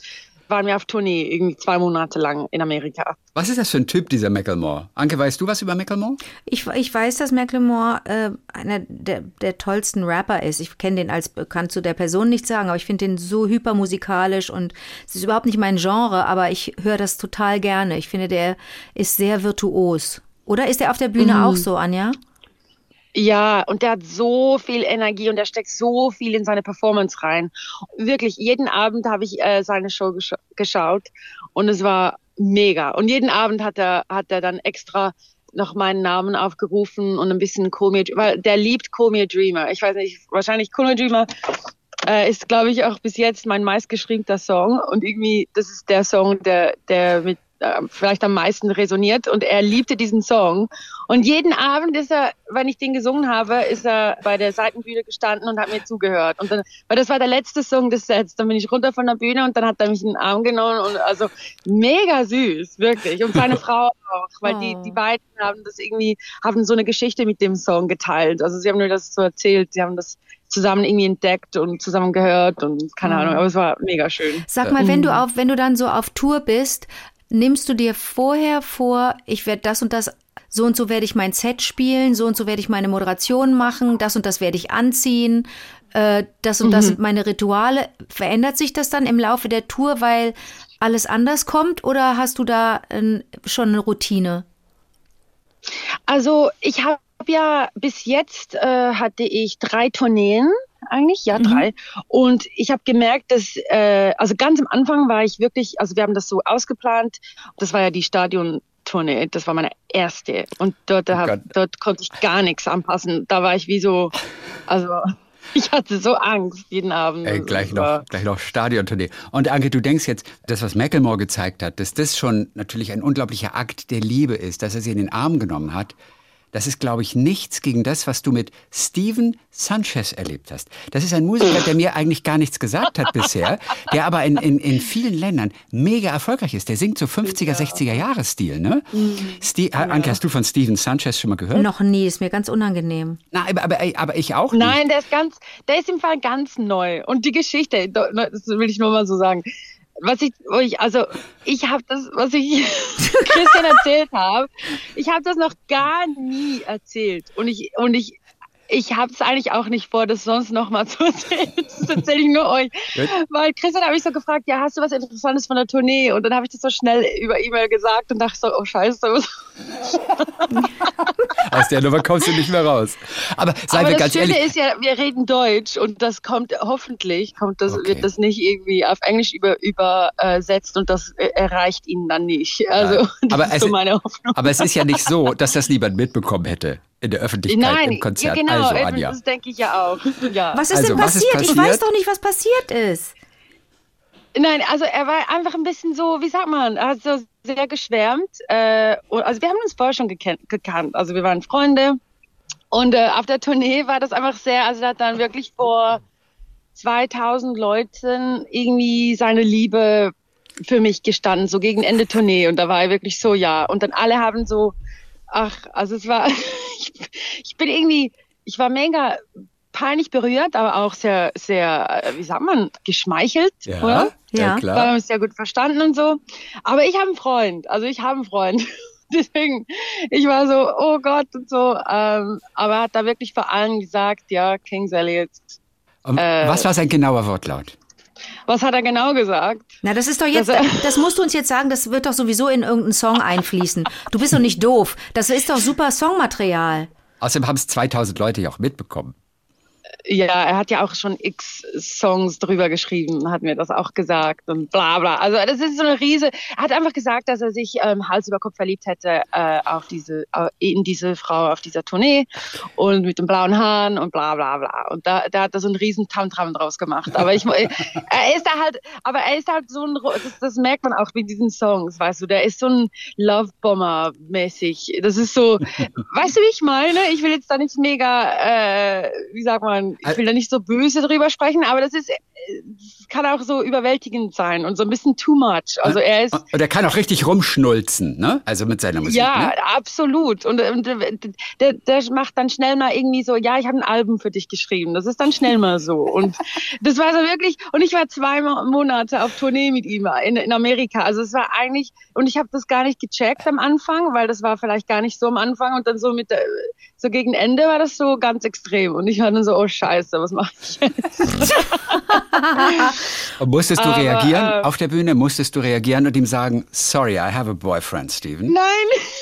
waren wir auf Tournee irgendwie zwei Monate lang in Amerika. Was ist das für ein Typ, dieser Macklemore? Anke, weißt du was über Macklemore? Ich, ich weiß, dass Macklemore äh, einer der, der tollsten Rapper ist. Ich kenne den als, kann zu der Person nichts sagen, aber ich finde den so hypermusikalisch und es ist überhaupt nicht mein Genre, aber ich höre das total gerne. Ich finde, der ist sehr virtuos. Oder ist er auf der Bühne auch so, Anja? Ja, und der hat so viel Energie und der steckt so viel in seine Performance rein. Wirklich, jeden Abend habe ich äh, seine Show gescha geschaut und es war mega. Und jeden Abend hat er, hat er dann extra noch meinen Namen aufgerufen und ein bisschen Me, weil der liebt a Dreamer. Ich weiß nicht, wahrscheinlich a Dreamer äh, ist, glaube ich, auch bis jetzt mein meistgeschriebener Song und irgendwie, das ist der Song, der, der mit äh, vielleicht am meisten resoniert und er liebte diesen Song. Und jeden Abend ist er, wenn ich den gesungen habe, ist er bei der Seitenbühne gestanden und hat mir zugehört. Und dann, weil das war der letzte Song des Sets, dann bin ich runter von der Bühne und dann hat er mich in den Arm genommen und also mega süß, wirklich. Und seine Frau auch, weil die, die beiden haben das irgendwie, haben so eine Geschichte mit dem Song geteilt, also sie haben mir das so erzählt, sie haben das zusammen irgendwie entdeckt und zusammen gehört und keine Ahnung, aber es war mega schön. Sag mal, wenn du auf, wenn du dann so auf Tour bist, nimmst du dir vorher vor, ich werde das und das, so und so werde ich mein Set spielen, so und so werde ich meine Moderation machen, das und das werde ich anziehen. äh, das und das sind meine Rituale. Verändert sich das dann im Laufe der Tour, weil alles anders kommt oder hast du da äh, schon eine Routine? Also ich habe ja bis jetzt äh, hatte ich drei Tourneen eigentlich, ja, drei. Und ich habe gemerkt, dass, äh, also ganz am Anfang war ich wirklich, also wir haben das so ausgeplant, das war ja die Stadion-Tournee, das war meine erste. Und dort, Oh hab, dort konnte ich gar nichts anpassen. Da war ich wie so, also ich hatte so Angst jeden Abend. Ey, Also, gleich war- noch, gleich noch Stadiontournee. Und Anke, du denkst jetzt, das, was Macklemore gezeigt hat, dass das schon natürlich ein unglaublicher Akt der Liebe ist, dass er sie in den Arm genommen hat. Das ist, glaube ich, nichts gegen das, was du mit Steven Sanchez erlebt hast. Das ist ein Musiker, der mir eigentlich gar nichts gesagt hat bisher, der aber in, in, in vielen Ländern mega erfolgreich ist. Der singt so 50er, 60er Jahre Stil, ne? Ste Anke, hast du von Steven Sanchez schon mal gehört? Noch nie, ist mir ganz unangenehm. Na, aber, aber, aber ich auch nicht. Nein, der ist ganz, der ist im Fall ganz neu. Und die Geschichte, das will ich nur mal so sagen. Was ich, wo ich, also ich habe das, was ich Christian erzählt habe, ich habe das noch gar nie erzählt. Und ich, und ich, ich habe es eigentlich auch nicht vor, das sonst noch mal zu erzählen. Das erzähle ich nur euch. Weil Christian habe ich so gefragt, ja, hast du was Interessantes von der Tournee? Und dann habe ich das so schnell über E-Mail gesagt und dachte so, oh Scheiße, Aus der Nummer kommst du nicht mehr raus. Aber seien wir das ganz Schöne ehrlich. ist ja, wir reden Deutsch und das kommt hoffentlich kommt das Okay. wird das nicht irgendwie auf Englisch über übersetzt und das erreicht ihn dann nicht. Also das Aber ist so meine Hoffnung. Aber es ist ja nicht so, dass das niemand mitbekommen hätte in der Öffentlichkeit Nein, im Konzert. ja, genau, also, Anja. das denke ich ja auch. Ja. Was ist Also, denn was ist passiert? Ich passiert? weiß doch nicht, was passiert ist. Nein, also er war einfach ein bisschen so, wie sagt man, er hat so sehr geschwärmt. Äh, also wir haben uns vorher schon gekannt, gekannt. Also wir waren Freunde. Und äh, auf der Tournee war das einfach sehr, also er hat dann wirklich vor 2000 Leuten irgendwie seine Liebe für mich gestanden, so gegen Ende Tournee. Und da war er wirklich so, ja. Und dann alle haben so, ach, also es war, ich, ich bin irgendwie, ich war mega peinlich berührt, aber auch sehr, sehr, äh, wie sagt man, geschmeichelt, Ja, oder? ja. Wir klar. haben uns sehr gut verstanden und so. Aber ich habe einen Freund, also ich habe einen Freund. Deswegen, ich war so, oh Gott und so. Ähm, aber er hat da wirklich vor allem gesagt, ja, Kings Elliot. Und äh, was war sein genauer Wortlaut? Was hat er genau gesagt? Na, das ist doch jetzt, Das- musst du uns jetzt sagen, das wird doch sowieso in irgendeinen Song einfließen. Du bist doch nicht doof. Das ist doch super Songmaterial. Außerdem haben es 2000 Leute ja auch mitbekommen. Ja, er hat ja auch schon x Songs drüber geschrieben, hat mir das auch gesagt und bla bla. Also das ist so eine Riese. Er hat einfach gesagt, dass er sich ähm, Hals über Kopf verliebt hätte äh, auf diese, äh, in diese Frau auf dieser Tournee und mit den blauen Haaren und bla bla bla. Und da, da hat er so einen riesen Tamtam draus gemacht. Aber ich, äh, er ist da halt, aber er ist halt so ein, das, das merkt man auch mit diesen Songs, weißt du, der ist so ein Love Bomber mäßig. Das ist so, weißt du, wie ich meine? Ich will jetzt da nicht mega, äh, wie sagt man, ich will da nicht so böse drüber sprechen, aber das ist, äh, kann auch so überwältigend sein und so ein bisschen too much. Also er ist, Und er kann auch richtig rumschnulzen, ne? Also mit seiner Musik. ja, Ne? absolut. Und, und der, der macht dann schnell mal irgendwie so, ja, ich habe ein Album für dich geschrieben. Das ist dann schnell mal so. Und das war so wirklich, und ich war zwei Mo- Monate auf Tournee mit ihm in, in Amerika. Also es war eigentlich, und ich habe das gar nicht gecheckt am Anfang, weil das war vielleicht gar nicht so am Anfang. Und dann so mit, der, so gegen Ende war das so ganz extrem. Und ich war dann so, oh Scheiße, was mache ich jetzt? Und musstest du Aber, reagieren äh, auf der Bühne? Musstest du reagieren und ihm sagen, sorry, I have a boyfriend, Steven? Nein,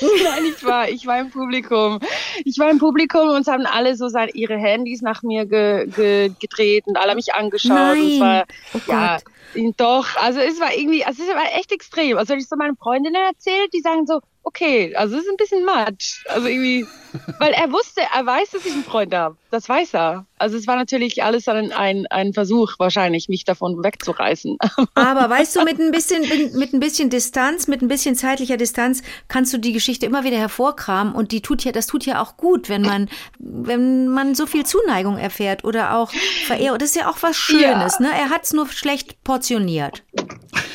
nein, ich war, ich war im Publikum. Ich war im Publikum und es haben alle so seine, ihre Handys nach mir ge, ge, gedreht und alle haben mich angeschaut. Und es Nein. war, Oh ja, Gott. Doch, also es war irgendwie, also es war echt extrem. Also wenn ich so meinen Freundinnen erzählt, die sagen so, okay, also es ist ein bisschen matsch. Also irgendwie, weil er wusste, er weiß, dass ich einen Freund habe. Das weiß er. Also es war natürlich alles ein, ein, ein Versuch wahrscheinlich, mich davon wegzureißen. Aber weißt du, mit ein bisschen, mit ein bisschen Distanz, mit ein bisschen zeitlicher Distanz kannst du die Geschichte immer wieder hervorkramen und die tut ja, das tut ja auch gut, wenn man, wenn man so viel Zuneigung erfährt oder auch Verehrung. Das ist ja auch was Schönes, ne? Er hat es nur schlecht portioniert.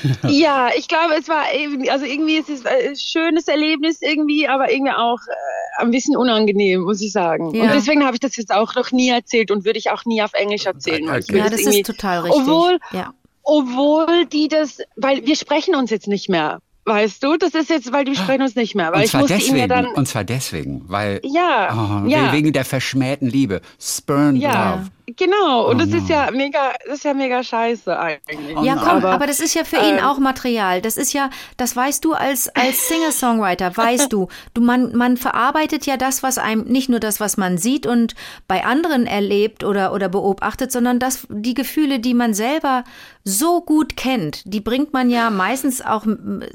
Ja, ich glaube, es war irgendwie, also irgendwie ist es ein schönes Erlebnis irgendwie, aber irgendwie auch äh, ein bisschen unangenehm, muss ich sagen. Ja. Und deswegen habe ich das jetzt auch noch nie erzählt und würde ich auch nie auf Englisch erzählen. Okay. Ja, das irgendwie- ist total richtig. Obwohl, ja. obwohl die das, weil wir sprechen uns jetzt nicht mehr. Weißt du, das ist jetzt, weil wir sprechen uns nicht mehr, weil und zwar deswegen, ja dann, und zwar deswegen, weil ja, oh, ja. wegen der verschmähten Liebe, spurned Ja. love. Genau, und Oh das ist no. ja mega, das ist ja mega scheiße eigentlich. Ja, komm, aber, aber, das ist ja für ihn ähm, auch Material. Das ist ja, das weißt du als, als Singer-Songwriter, weißt du. Du, man, man verarbeitet ja das, was einem, nicht nur das, was man sieht und bei anderen erlebt oder, oder beobachtet, sondern das, die Gefühle, die man selber so gut kennt, die bringt man ja meistens auch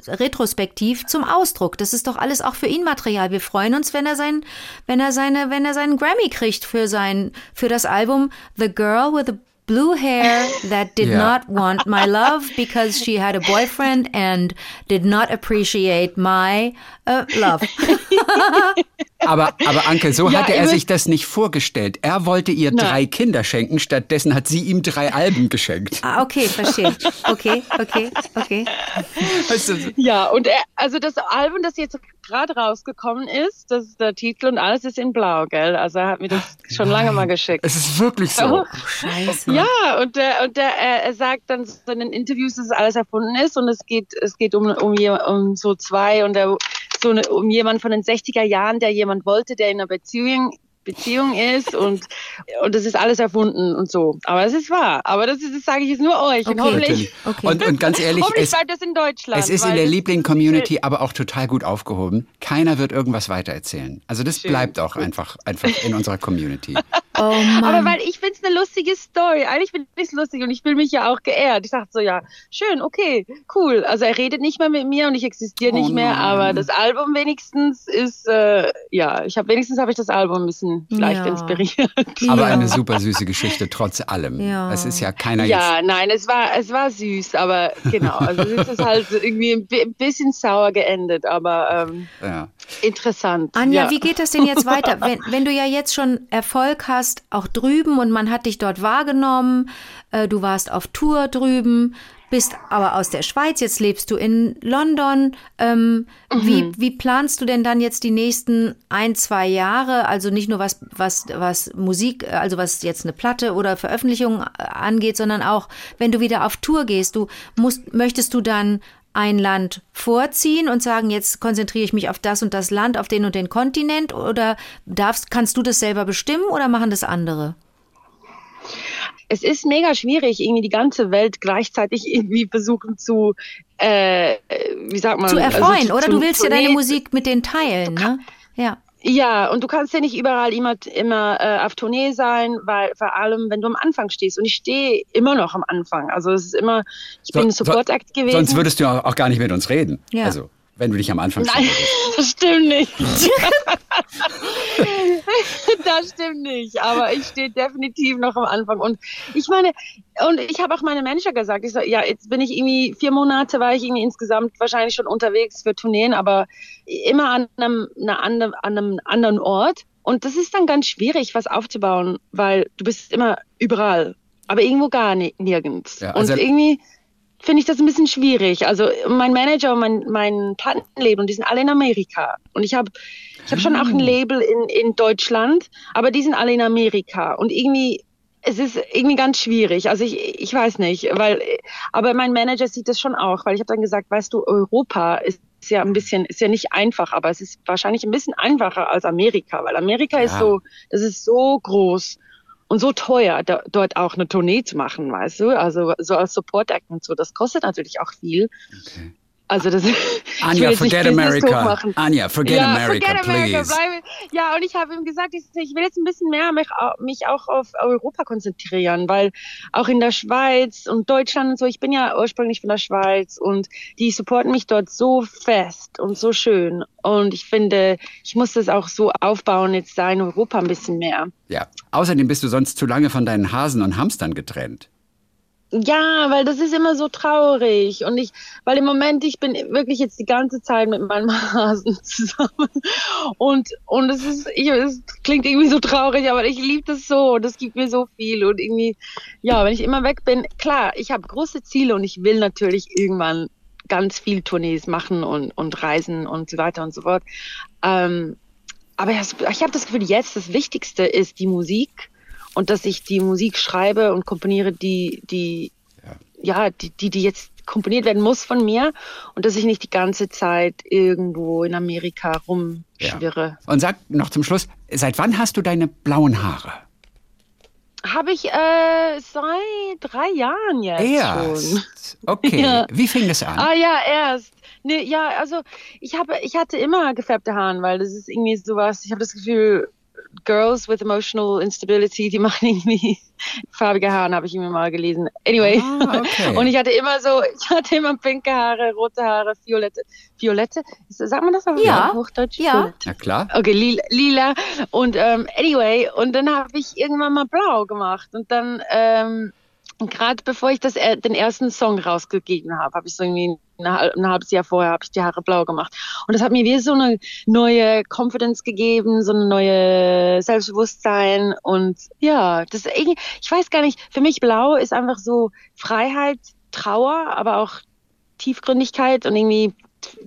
retrospektiv zum Ausdruck. Das ist doch alles auch für ihn Material. Wir freuen uns, wenn er sein, wenn er seine, wenn er seinen Grammy kriegt für sein, für das Album The Girl with the Blue hair that did Ja. not want my love because she had a boyfriend and did not appreciate my uh, love. Aber, aber Anke, so Ja, hatte er sich das nicht vorgestellt. Er wollte ihr Nein. drei Kinder schenken, stattdessen hat sie ihm drei Alben geschenkt. Ah, okay, verstehe. Okay, okay, okay. Weißt du, Ja, und er, also das Album, das jetzt gerade rausgekommen ist, das ist der Titel und alles ist in Blau, gell? Also er hat mir das schon lange mal geschickt. es ist wirklich so. Scheiße. Ja, und der, und der, er, er sagt dann so in den Interviews, dass alles erfunden ist und es geht, es geht um, um, um so zwei und der, so eine, um jemand von den 60er Jahren, der jemand wollte, der in einer Beziehung, Beziehung ist und, und das ist alles erfunden und so. Aber es ist wahr. Aber das, ist, das sage ich jetzt nur euch. Und Okay. hoffentlich, Natürlich. Okay. Und, und ganz ehrlich, hoffentlich es, das in Deutschland. es ist in der Liebling-Community aber auch total gut aufgehoben. Keiner wird irgendwas weitererzählen. Also das bleibt auch einfach, einfach in unserer Community. Oh Mann. Aber weil ich finde es eine lustige Story. Eigentlich finde ich es lustig und ich fühle mich ja auch geehrt. Ich dachte so, ja, schön, okay, cool. Also er redet nicht mehr mit mir und ich existiere Oh nicht mehr, aber das Album wenigstens ist, äh, ja, ich habe wenigstens habe ich das Album ein bisschen vielleicht Ja. inspiriert. Aber Ja. eine super süße Geschichte trotz allem. Ja. Es ist ja keiner jetzt. Ja, nein, es war, es war süß, aber genau, also es ist halt irgendwie ein bi- bisschen sauer geendet, aber ähm, Ja. interessant. Anja, ja. wie geht das denn jetzt weiter? Wenn, wenn du ja jetzt schon Erfolg hast, auch drüben und man hat dich dort wahrgenommen, äh, du warst auf Tour drüben, bist aber aus der Schweiz, jetzt lebst du in London. Ähm, wie, wie planst du denn dann jetzt die nächsten ein, zwei Jahre? Also nicht nur was, was, was Musik, äh, also was jetzt eine Platte oder Veröffentlichung äh, angeht, sondern auch, wenn du wieder auf Tour gehst, du musst, möchtest du dann ein Land vorziehen und sagen, jetzt konzentriere ich mich auf das und das Land, auf den und den Kontinent oder darfst, kannst du das selber bestimmen oder machen das andere? Es ist mega schwierig, irgendwie die ganze Welt gleichzeitig irgendwie versuchen zu, äh, wie sagt man, Zu erfreuen, also oder? zu- Du willst ja zu- deine nee, Musik mit denen teilen, ne? Ja. Ja, und du kannst ja nicht überall immer, immer äh, auf Tournee sein, weil vor allem, wenn du am Anfang stehst. Und ich stehe immer noch am Anfang. Also es ist immer, ich bin ein So- Support Act gewesen. Sonst würdest du auch gar nicht mit uns reden. Ja. Also, wenn du dich am Anfang Nein, das stimmt nicht. das stimmt nicht. Aber ich stehe definitiv noch am Anfang. Und ich meine, und ich habe auch meinem Manager gesagt, ich so, ja, jetzt bin ich irgendwie, vier Monate war ich irgendwie insgesamt wahrscheinlich schon unterwegs für Tourneen, aber immer an einem, an einem anderen Ort. Und das ist dann ganz schwierig, was aufzubauen, weil du bist immer überall, aber irgendwo gar ni nirgends. Ja, also- und irgendwie finde ich das ein bisschen schwierig. Also mein Manager und mein, mein Plattenlabel, die sind alle in Amerika. Und ich habe ich hab schon auch ein Label in, in Deutschland, aber die sind alle in Amerika. Und irgendwie, es ist irgendwie ganz schwierig. Also ich, ich weiß nicht, weil, aber mein Manager sieht das schon auch, weil ich habe dann gesagt, weißt du, Europa ist ja ein bisschen, ist ja nicht einfach, aber es ist wahrscheinlich ein bisschen einfacher als Amerika, weil Amerika ist Ja. so, das ist so groß und so teuer, da, dort auch eine Tournee zu machen, weißt du? Also so als Support Act und so, das kostet natürlich auch viel. Okay. Also das Anja, forget America. Anja, forget ja, America, forget America, please. bleib, ja, und ich habe ihm gesagt, ich, ich will jetzt ein bisschen mehr mich, mich auch auf Europa konzentrieren, weil auch in der Schweiz und Deutschland und so, ich bin ja ursprünglich von der Schweiz und die supporten mich dort so fest und so schön. Und ich finde, ich muss das auch so aufbauen, jetzt da in Europa ein bisschen mehr. Ja. Außerdem bist du sonst zu lange von deinen Hasen und Hamstern getrennt. Ja, weil das ist immer so traurig. Und ich, weil im Moment ich bin wirklich jetzt die ganze Zeit mit meinem Hasen zusammen. Und und es ist, ich, es klingt irgendwie so traurig, aber ich liebe das so, das gibt mir so viel. Und irgendwie, ja, wenn ich immer weg bin, klar, ich habe große Ziele und ich will natürlich irgendwann ganz viel Tournees machen und und reisen und so weiter und so fort. Ähm, aber ich habe das Gefühl, jetzt das Wichtigste ist die Musik und dass ich die Musik schreibe und komponiere, die, die, ja, die, die, die jetzt komponiert werden muss von mir und dass ich nicht die ganze Zeit irgendwo in Amerika rumschwirre. Und sag noch zum Schluss, seit wann hast du deine blauen Haare? Habe ich äh, seit drei Jahren jetzt schon. Erst. Okay. Ja. Wie fing das an? Ah ja, erst. Nee, ja, also ich habe, ich hatte immer gefärbte Haare, weil das ist irgendwie sowas, ich habe das Gefühl, Girls with emotional instability, die machen irgendwie farbige Haare, habe ich immer mal gelesen. Anyway. Ah, okay. Und ich hatte immer so, ich hatte immer pinke Haare, rote Haare, violette. Violette? Sagt man das auf Ja. Hochdeutsch? Ja. Violett. Na klar. Okay, lila. lila. Und ähm, anyway, und dann habe ich irgendwann mal blau gemacht. Und dann, ähm, gerade bevor ich das, den ersten Song rausgegeben habe, habe ich so irgendwie ein, halb- ein halbes Jahr vorher habe ich die Haare blau gemacht. Und das hat mir wie so eine neue Confidence gegeben, so eine neue Selbstbewusstsein. Und ja, das irgendwie, ich weiß gar nicht, für mich blau ist einfach so Freiheit, Trauer, aber auch Tiefgründigkeit und irgendwie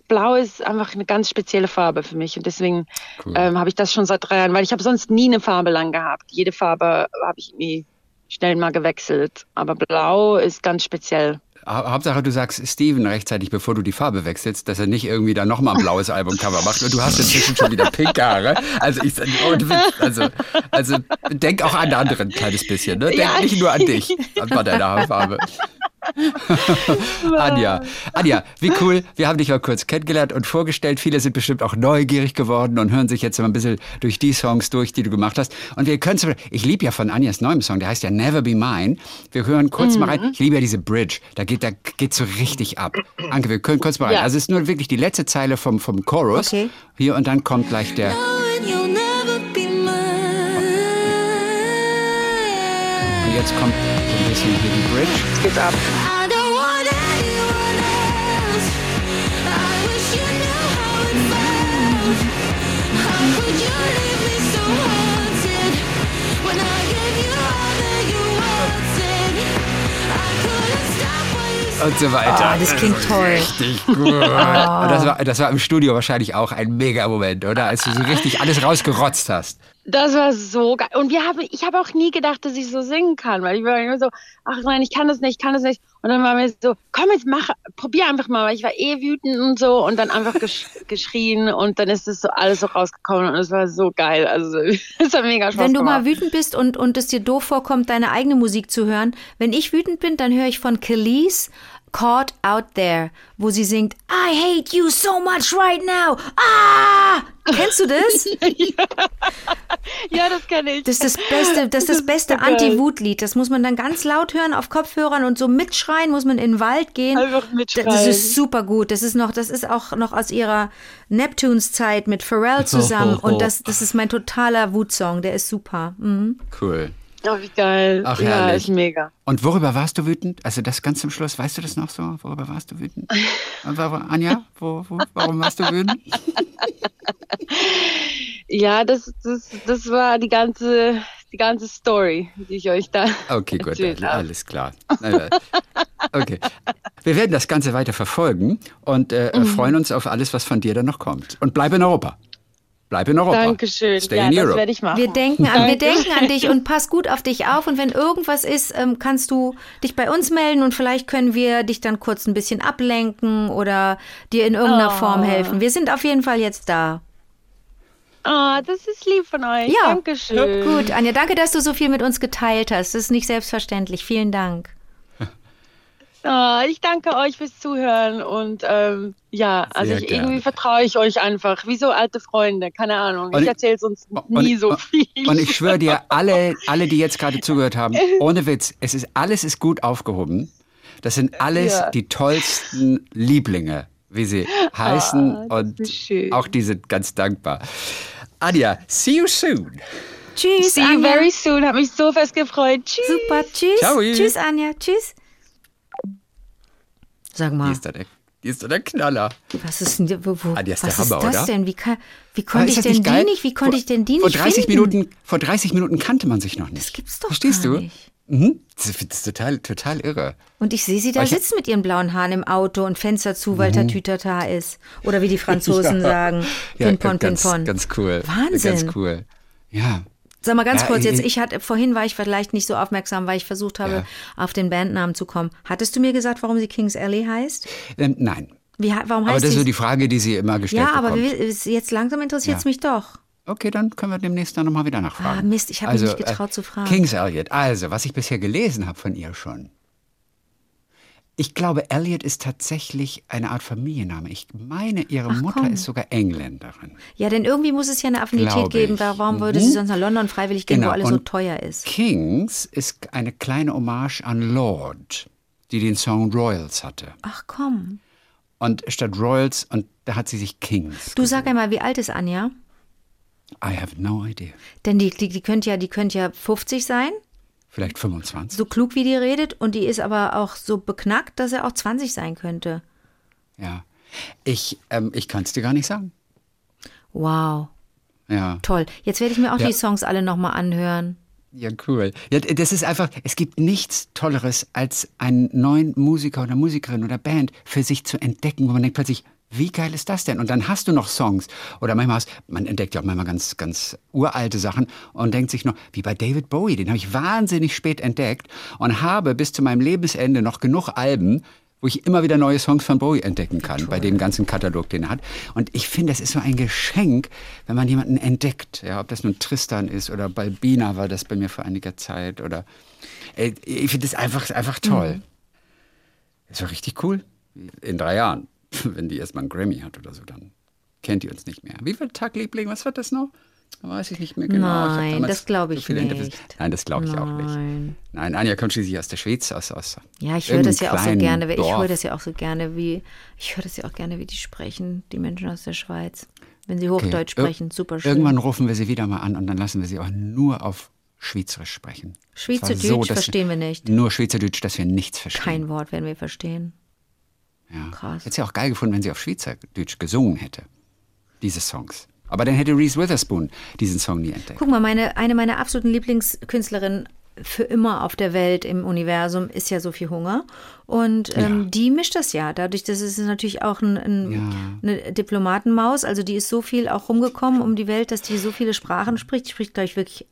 Blau ist einfach eine ganz spezielle Farbe für mich und deswegen Cool. ähm, habe ich das schon seit drei Jahren, weil ich habe sonst nie eine Farbe lang gehabt. Jede Farbe habe ich irgendwie schnell mal gewechselt, aber Blau ist ganz speziell. Ha- Hauptsache, du sagst Steven rechtzeitig, bevor du die Farbe wechselst, dass er nicht irgendwie da nochmal ein blaues Albumcover macht. Und du hast inzwischen schon wieder pinke Haare. Also, ich, Witz, also, also denk auch an anderen ein kleines bisschen. Ne? Denk Ja. nicht nur an dich, an bei deiner Haarfarbe. Anja, Anja, wie cool. Wir haben dich mal kurz kennengelernt und vorgestellt. Viele sind bestimmt auch neugierig geworden und hören sich jetzt mal ein bisschen durch die Songs durch, die du gemacht hast. Und wir können zum ich liebe ja von Anjas neuem Song, der heißt ja Never Be Mine. Wir hören kurz mal rein. Ich liebe ja diese Bridge. Da geht, da geht so richtig ab. Anke, wir können kurz mal rein. Ja. Also es ist nur wirklich die letzte Zeile vom, vom Chorus. Okay. Hier und dann kommt gleich der. Knowing you'll never be mine. Und jetzt kommt ein bisschen hier die Bridge. Es geht ab. Und so weiter. Ah, das klingt toll. Richtig gut. Und das, war, das war im Studio wahrscheinlich auch ein mega Moment, oder? Als du so richtig alles rausgerotzt hast. Das war so geil. Und wir haben, ich habe auch nie gedacht, dass ich so singen kann, weil ich war immer so, ach nein, ich kann das nicht, ich kann das nicht. Und dann war mir so, komm jetzt mach, probier einfach mal, weil ich war eh wütend und so und dann einfach gesch geschrien und dann ist das so alles so rausgekommen und es war so geil. Also es hat mega Spaß Wenn du gemacht. mal wütend bist und, und es dir doof vorkommt, deine eigene Musik zu hören, wenn ich wütend bin, dann höre ich von Khalees Caught Out There, wo sie singt I hate you so much right now. Ah! Kennst du das? ja, das kenne ich. Das ist das beste, das ist das beste. Anti-Wut-Lied. Das muss man dann ganz laut hören auf Kopfhörern und so mitschreien, muss man in den Wald gehen. Einfach mitschreien. Das ist super gut. Das ist noch, das ist auch noch aus ihrer Neptunes-Zeit mit Pharrell zusammen. Und das, das ist mein totaler Wutsong. Der ist super. Mhm. Cool. Oh, wie geil. Ach, ja, herrlich. ist mega. Und worüber warst du wütend? Also das ganz zum Schluss, weißt du das noch so? Worüber warst du wütend? Anja, wo, wo, warum warst du wütend? Ja, das, das, das war die ganze, die ganze Story, die ich euch da Okay, gut, habe. alles klar. Okay. Wir werden das Ganze weiter verfolgen und äh, Mhm. freuen uns auf alles, was von dir dann noch kommt. Und bleib in Europa. Bleib in Europa. Dankeschön. Stay ja, in das Europe. werde ich machen. Wir denken an, wir denken an dich und pass gut auf dich auf. Und wenn irgendwas ist, ähm, kannst du dich bei uns melden und vielleicht können wir dich dann kurz ein bisschen ablenken oder dir in irgendeiner Oh. Form helfen. Wir sind auf jeden Fall jetzt da. Ah, das ist lieb von euch. Ja. Dankeschön. Gut, Anja, danke, dass du so viel mit uns geteilt hast. Das ist nicht selbstverständlich. Vielen Dank. Ah, ich danke euch fürs Zuhören und ähm, ja, also ich, irgendwie vertraue ich euch einfach, wie so alte Freunde, keine Ahnung. Und- ich erzähle sonst und- nie so viel. Und ich schwöre dir, alle, alle, die jetzt gerade zugehört haben, ohne Witz, es ist alles ist gut aufgehoben. Das sind alles Ja. die tollsten Lieblinge, wie sie heißen Ah, und auch die sind ganz dankbar. Anja, see you soon. Tschüss, See you Anja. very soon, habe mich so fest gefreut. Tschüss. Super, tschüss. Ciao. Tschüss, Anja. Tschüss. Sag Die mal, ist doch der, die ist doch der Knaller. was ist denn, wo, wo, Ah, die ist was Hammer, ist das oder? denn? Wie, kann, wie konnte ist ich denn die nicht, wie konnte vor, ich denn die vor nicht 30 finden? Minuten, vor 30 Minuten kannte man sich noch nicht. Das gibt's doch Verstehst gar du? nicht. Mhm. Das ist, total, total irre. Und ich sehe sie da Mhm. sitzen mit ihren blauen Haaren im Auto und Fenster zu, weil Tatütata ist. Oder wie die Franzosen sagen, Pimpon, ganz, Pimpon. ganz cool. Wahnsinn. Ganz cool. Ja. Sag mal ganz Ja, kurz, jetzt, ich hatte, vorhin war ich vielleicht nicht so aufmerksam, weil ich versucht habe, Ja. auf den Bandnamen zu kommen. Hattest du mir gesagt, warum sie Kings Alley heißt? Ähm, nein. Wie, warum Aber heißt das ist so die Frage, die sie immer gestellt ja, aber bekommt. jetzt langsam interessiert es Ja. mich doch. Okay, dann können wir demnächst dann nochmal wieder nachfragen. Ah, Mist, ich habe mich nicht getraut zu fragen. Kings Elliot. Also, was ich bisher gelesen habe von ihr schon. Ich glaube, Elliot ist tatsächlich eine Art Familienname. Ich meine, ihre Ach, Mutter komm. ist sogar Engländerin. Ja, denn irgendwie muss es ja eine Affinität geben. Warum würde sie Mhm. sonst nach London freiwillig gehen, Genau, wo alles so und teuer ist? Kings ist eine kleine Hommage an Lord, die den Song Royals hatte. Ach komm. Und statt Royals, und da hat sie sich Kings. Du sag einmal, wie alt ist Anja? I have no idea. Denn die, die, die könnte ja, die könnte ja 50 sein, Vielleicht 25. so klug wie die redet, und die ist aber auch so beknackt, dass er auch 20 sein könnte. Ja. Ich, ähm, ich kann es dir gar nicht sagen. Wow, Ja. toll. Jetzt werde ich mir auch Ja. die Songs alle nochmal anhören. Ja, cool. Ja, das ist einfach, es gibt nichts Tolleres, als einen neuen Musiker oder Musikerin oder Band für sich zu entdecken, wo man denkt plötzlich, wie geil ist das denn? Und dann hast du noch Songs. Oder manchmal hast, man entdeckt ja auch manchmal ganz, ganz uralte Sachen und denkt sich noch, wie bei David Bowie, den habe ich wahnsinnig spät entdeckt und habe bis zu meinem Lebensende noch genug Alben, wo ich immer wieder neue Songs von Bowie entdecken kann, bei dem ganzen Katalog, den er hat. Und ich finde, das ist so ein Geschenk, wenn man jemanden entdeckt. Ja, ob das nun Tristan ist oder Balbina war das bei mir vor einiger Zeit. Oder äh, ich finde das einfach, einfach toll. Das war richtig cool. In drei Jahren, wenn die erstmal einen Grammy hat oder so, dann kennt die uns nicht mehr. Wie viel Tagliebling, was wird das noch? Weiß ich nicht mehr genau. Nein, das glaube so ich viele Interviews- nicht. Nein, das glaube ich auch nicht. Nein. Nein, Anja kommt schließlich aus der Schweiz, aus, aus Ja, ich höre das ja auch so gerne. Ich höre das ja auch so gerne, wie ich höre das ja auch gerne, wie die sprechen, die Menschen aus der Schweiz, wenn sie Hochdeutsch Ir- sprechen. Super schön. Irgendwann rufen wir sie wieder mal an und dann lassen wir sie auch nur auf Schweizerisch sprechen. Schweizerdeutsch so, verstehen wir nicht. Nur Schweizerdeutsch, dass wir nichts verstehen. Kein Wort werden wir verstehen. Ja. krass. Hätte es ja auch geil gefunden, wenn sie auf Schweizerdeutsch gesungen hätte. Diese Songs. Aber dann hätte Reese Witherspoon diesen Song nie entdeckt. Guck mal, meine, eine meiner absoluten Lieblingskünstlerinnen für immer auf der Welt im Universum ist ja Sophie Hunger. Und ähm, Ja. die mischt das ja. Dadurch, dass es natürlich auch ein, ein, Ja. eine Diplomatenmaus, also die ist so viel auch rumgekommen um die Welt, dass die so viele Sprachen spricht. Die spricht, glaube ich, wirklich,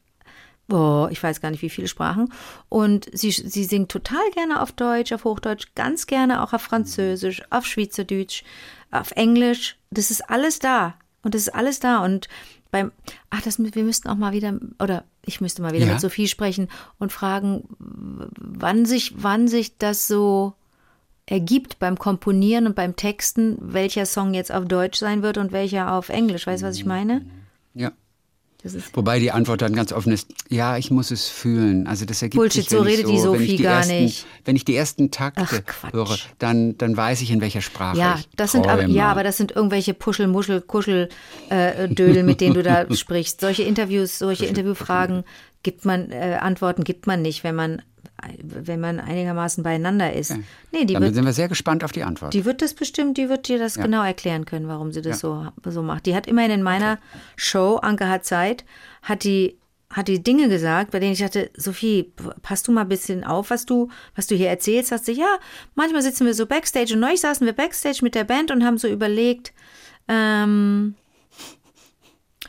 boah, ich weiß gar nicht, wie viele Sprachen. Und sie, sie singt total gerne auf Deutsch, auf Hochdeutsch, ganz gerne auch auf Französisch, auf Schweizerdeutsch, auf Englisch. Das ist alles da. Und das ist alles da. Und beim, ach, das, wir müssten auch mal wieder, oder ich müsste mal wieder Ja. mit Sophie sprechen und fragen, wann sich, wann sich das so ergibt beim Komponieren und beim Texten, welcher Song jetzt auf Deutsch sein wird und welcher auf Englisch. Weißt du, was ich meine? Ja. Wobei die Antwort dann ganz offen ist, ja, ich muss es fühlen. Also das ergibt Bullshit, sich, so redet die so, ich Sophie die gar ersten, nicht. Wenn ich die ersten Takte Ach, höre, dann, dann weiß ich, in welcher Sprache Ja, ich das sind aber, ja, aber das sind irgendwelche Puschel, Muschel, Kuschel, äh, Dödel, mit denen du da sprichst. Solche Interviews, solche Interviewfragen gibt man, äh, Antworten gibt man nicht, wenn man, wenn man einigermaßen beieinander ist. Nee, die Damit wird, sind wir sehr gespannt auf die Antwort. die wird das bestimmt, die wird dir das Ja. genau erklären können, warum sie das so, so macht. Die hat immerhin in meiner Show, Anke hat Zeit, hat die, hat die Dinge gesagt, bei denen ich dachte, Sophie, passt du mal ein bisschen auf, was du, was du hier erzählst. Sagt sie, ja, manchmal sitzen wir so backstage und neulich saßen wir backstage mit der Band und haben so überlegt, ähm,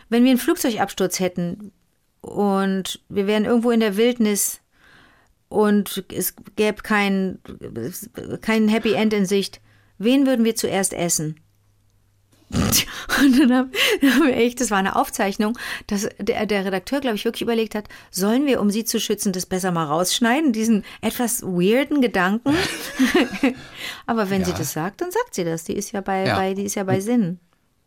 wenn wir einen Flugzeugabsturz hätten und wir wären irgendwo in der Wildnis und es gäbe kein, kein Happy End in Sicht, wen würden wir zuerst essen? Und dann haben, dann haben wir echt, das war eine Aufzeichnung, dass der, der Redakteur, glaube ich, wirklich überlegt hat, sollen wir, um sie zu schützen, das besser mal rausschneiden, diesen etwas weirden Gedanken. Aber wenn sie Ja. das sagt, dann sagt sie das. Die ist ja bei, Ja. bei die ist ja bei Sinn.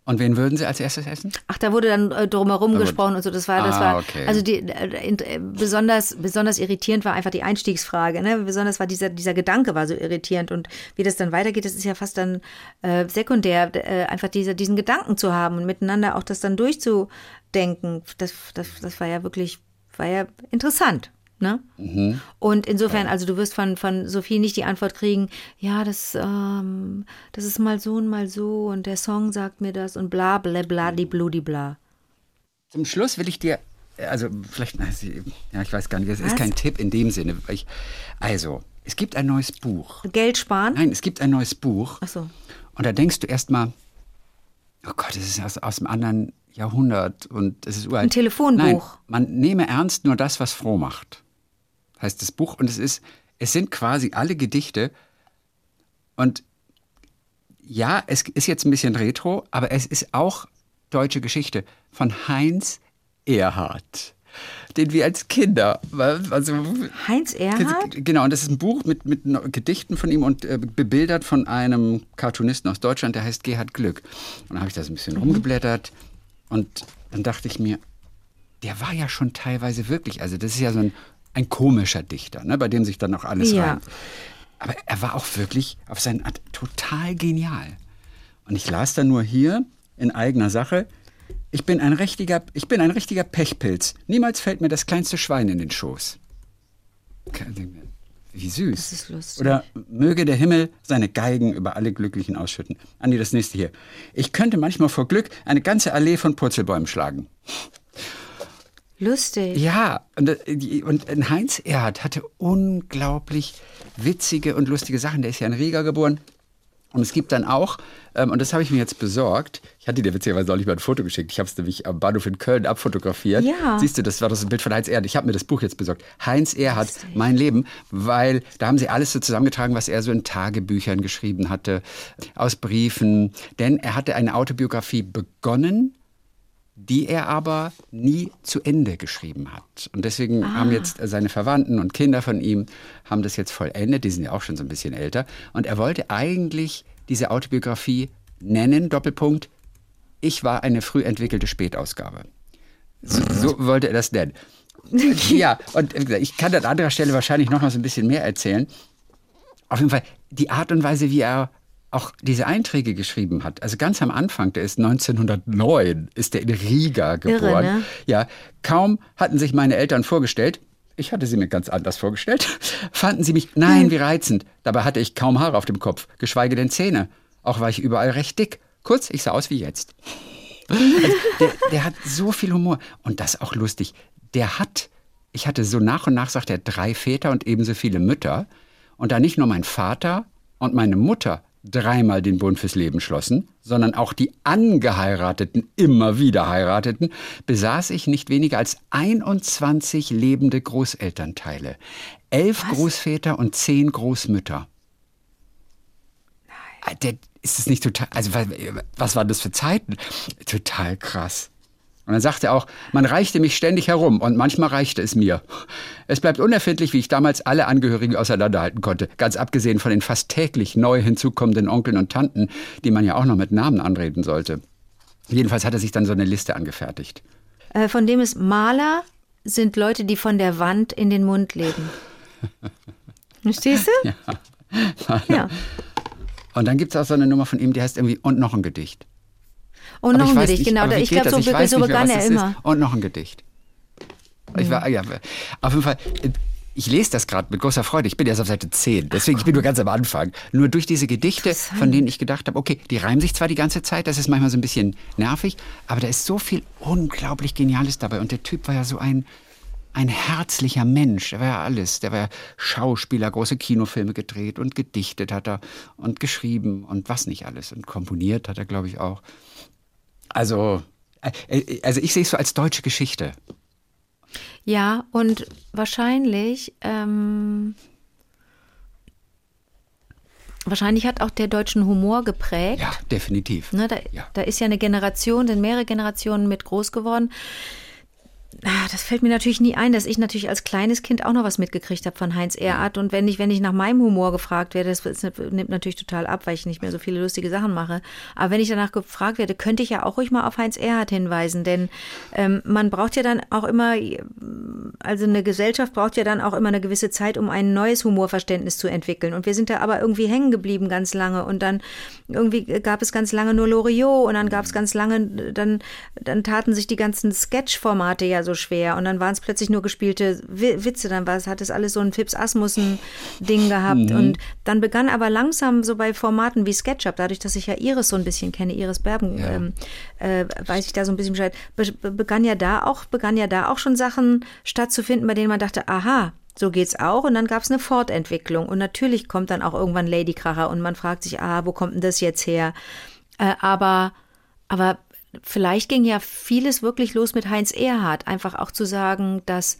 Und wen würden Sie als erstes essen? Ach, da wurde dann äh, drumherum gut. gesprochen und so. Das war, das Ah, war, okay. also die äh, äh, besonders, besonders irritierend war einfach die Einstiegsfrage. Ne? Besonders war dieser, dieser Gedanke war so irritierend und wie das dann weitergeht, das ist ja fast dann äh, sekundär, äh, einfach diese, diesen Gedanken zu haben und miteinander auch das dann durchzudenken. Das, das, das war ja wirklich, war ja interessant. Ne? Mhm. Und insofern, also du wirst von, von Sophie nicht die Antwort kriegen, ja, das, ähm, das ist mal so und mal so und der Song sagt mir das und bla bla bla die bludi bla. Zum Schluss will ich dir, also vielleicht, ja, ich weiß gar nicht, das Was? ist kein Tipp in dem Sinne. Ich, also, es gibt ein neues Buch. Geld sparen? Nein, es gibt ein neues Buch. Ach so. Und da denkst du erstmal, oh Gott, das ist aus, aus dem anderen Jahrhundert und es ist uralt. Ein Telefonbuch. Nein, man nehme ernst nur das, was froh macht. Heißt das Buch. Und es ist, es sind quasi alle Gedichte. Und ja, es ist jetzt ein bisschen retro, aber es ist auch deutsche Geschichte von Heinz Erhardt. Den wir als Kinder, also Heinz Erhardt? Genau, und das ist ein Buch mit, mit Gedichten von ihm und äh, bebildert von einem Cartoonisten aus Deutschland, der heißt Gerhard Glück. Und dann habe ich da so ein bisschen rumgeblättert und dann dachte ich mir, der war ja schon teilweise wirklich, also das ist ja so ein, ein komischer Dichter, ne, bei dem sich dann auch alles Ja. reimt. Aber er war auch wirklich auf seine Art total genial. Und ich las dann nur hier in eigener Sache, ich bin ein richtiger, ich bin ein richtiger Pechpilz. Niemals fällt mir das kleinste Schwein in den Schoß. Wie süß. Das ist lustig. Oder möge der Himmel seine Geigen über alle Glücklichen ausschütten. Andi, das nächste hier. Ich könnte manchmal vor Glück eine ganze Allee von Purzelbäumen schlagen. Lustig. Ja, und, äh, und ein Heinz Erhardt hatte unglaublich witzige und lustige Sachen. Der ist ja in Riga geboren. Und es gibt dann auch, ähm, und das habe ich mir jetzt besorgt, ich hatte dir witzigerweise neulich mal ein Foto geschickt, ich habe es nämlich am Bahnhof in Köln abfotografiert. Ja. Siehst du, das war das Bild von Heinz Erhardt. Ich habe mir das Buch jetzt besorgt. Heinz Erhardt, mein Leben, weil da haben sie alles so zusammengetragen, was er so in Tagebüchern geschrieben hatte, aus Briefen. Denn er hatte eine Autobiografie begonnen, die er aber nie zu Ende geschrieben hat. Und deswegen haben jetzt seine Verwandten und Kinder von ihm haben das jetzt vollendet. Die sind ja auch schon so ein bisschen älter. Und er wollte eigentlich diese Autobiografie nennen, Doppelpunkt, ich war eine früh entwickelte Spätausgabe. So, so wollte er das nennen. ja, und ich kann an anderer Stelle wahrscheinlich noch mal so ein bisschen mehr erzählen. Auf jeden Fall die Art und Weise, wie er auch diese Einträge geschrieben hat. Also ganz am Anfang, der ist 1909, ist der in Riga geboren. ne? Ja, kaum hatten sich meine Eltern vorgestellt, ich hatte sie mir ganz anders vorgestellt, fanden sie mich, nein, wie reizend. Dabei hatte ich kaum Haare auf dem Kopf, geschweige denn Zähne. Auch war ich überall recht dick. Kurz, ich sah aus wie jetzt. Also, der, der hat so viel Humor und das auch lustig. Der hat, ich hatte so nach und nach, sagt er, drei Väter und ebenso viele Mütter. Und da nicht nur mein Vater und meine Mutter dreimal den Bund fürs Leben schlossen, sondern auch die Angeheirateten immer wieder heirateten, besaß ich nicht weniger als 21 lebende Großelternteile, elf Großväter und zehn Großmütter. Ah, Der, ist es nicht total, also was, was waren das für Zeiten? Total krass. Und dann sagte er auch, man reichte mich ständig herum und manchmal reichte es mir. Es bleibt unerfindlich, wie ich damals alle Angehörigen auseinanderhalten konnte, ganz abgesehen von den fast täglich neu hinzukommenden Onkeln und Tanten, die man ja auch noch mit Namen anreden sollte. Jedenfalls hat er sich dann so eine Liste angefertigt. Äh, von dem ist Maler sind Leute, die von der Wand in den Mund leben. Verstehst du? Ja. ja. Und dann gibt es auch so eine Nummer von ihm, die heißt irgendwie Und noch ein Gedicht. Und noch ein Gedicht, nicht, genau. Ich glaube, so, Ich so mehr, begann was er immer. Ist. Und noch ein Gedicht. Ich war, ja, auf jeden Fall, äh, ich lese das gerade mit großer Freude. Ich bin erst auf Seite 10, deswegen ich bin nur ganz am Anfang. Nur durch diese Gedichte, von denen ich gedacht habe, okay, die reimen sich zwar die ganze Zeit, das ist manchmal so ein bisschen nervig, aber da ist so viel unglaublich Geniales dabei. Und der Typ war ja so ein, ein herzlicher Mensch. Der war ja alles. Der war ja Schauspieler, große Kinofilme gedreht und gedichtet hat er und geschrieben und was nicht alles. Und komponiert hat er, glaube ich, auch. Also, äh, also ich sehe es so als deutsche Geschichte. Ja, und wahrscheinlich, ähm, wahrscheinlich hat auch der deutschen Humor geprägt. Ja, definitiv. Ne, da, Ja. da ist ja eine Generation, sind mehrere Generationen mit groß geworden. Ah, Das fällt mir natürlich nie ein, dass ich natürlich als kleines Kind auch noch was mitgekriegt habe von Heinz Erhardt. Und wenn ich, wenn ich nach meinem Humor gefragt werde, das nimmt natürlich total ab, weil ich nicht mehr so viele lustige Sachen mache. Aber wenn ich danach gefragt werde, könnte ich ja auch ruhig mal auf Heinz Erhardt hinweisen. Denn ähm, man braucht ja dann auch immer, also eine Gesellschaft braucht ja dann auch immer eine gewisse Zeit, um ein neues Humorverständnis zu entwickeln. Und wir sind da aber irgendwie hängen geblieben ganz lange. Und dann irgendwie gab es ganz lange nur Loriot und dann gab es ganz lange, dann, dann taten sich die ganzen Sketch-Formate ja so schwer. Und dann waren es plötzlich nur gespielte Wi- Witze. Dann war es, hat es alles so ein Fips Asmussen-Ding gehabt. Und dann begann aber langsam so bei Formaten wie SketchUp, dadurch, dass ich ja Iris so ein bisschen kenne, Iris Berben, Ja. ähm, äh, weiß ich da so ein bisschen Bescheid, be be- begann ja da auch, begann ja da auch schon Sachen stattzufinden, bei denen man dachte, aha, so geht's auch. Und dann gab's eine Fortentwicklung. Und natürlich kommt dann auch irgendwann Ladykracher und man fragt sich, ah, wo kommt denn das jetzt her? Äh, aber, aber vielleicht ging ja vieles wirklich los mit Heinz Erhardt. Einfach auch zu sagen, dass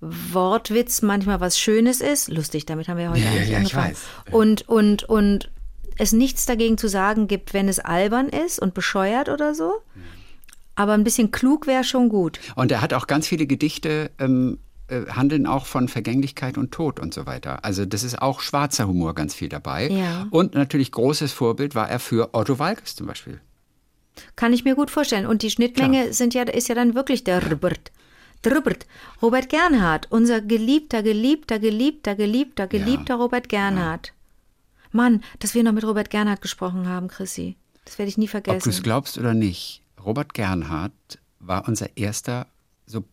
Wortwitz manchmal was Schönes ist. Lustig, damit haben wir heute Ja, ja, eigentlich ja, ich angefangen. weiß. Und, und, und es nichts dagegen zu sagen gibt, wenn es albern ist und bescheuert oder so. Aber ein bisschen klug wäre schon gut. Und er hat auch ganz viele Gedichte, ähm, äh, handeln auch von Vergänglichkeit und Tod und so weiter. Also das ist auch schwarzer Humor ganz viel dabei. Ja. Und natürlich großes Vorbild war er für Otto Walkes zum Beispiel. Kann ich mir gut vorstellen. Und die Schnittmenge sind ja, ist ja dann wirklich der Robert. Der Robert. Robert Gernhardt, unser geliebter, geliebter, geliebter, geliebter, geliebter Robert Gernhardt. Mann, dass wir noch mit Robert Gernhardt gesprochen haben, Chrissy. Das werde ich nie Ob du es vergessen. glaubst oder nicht, Robert Gernhardt war unser erster so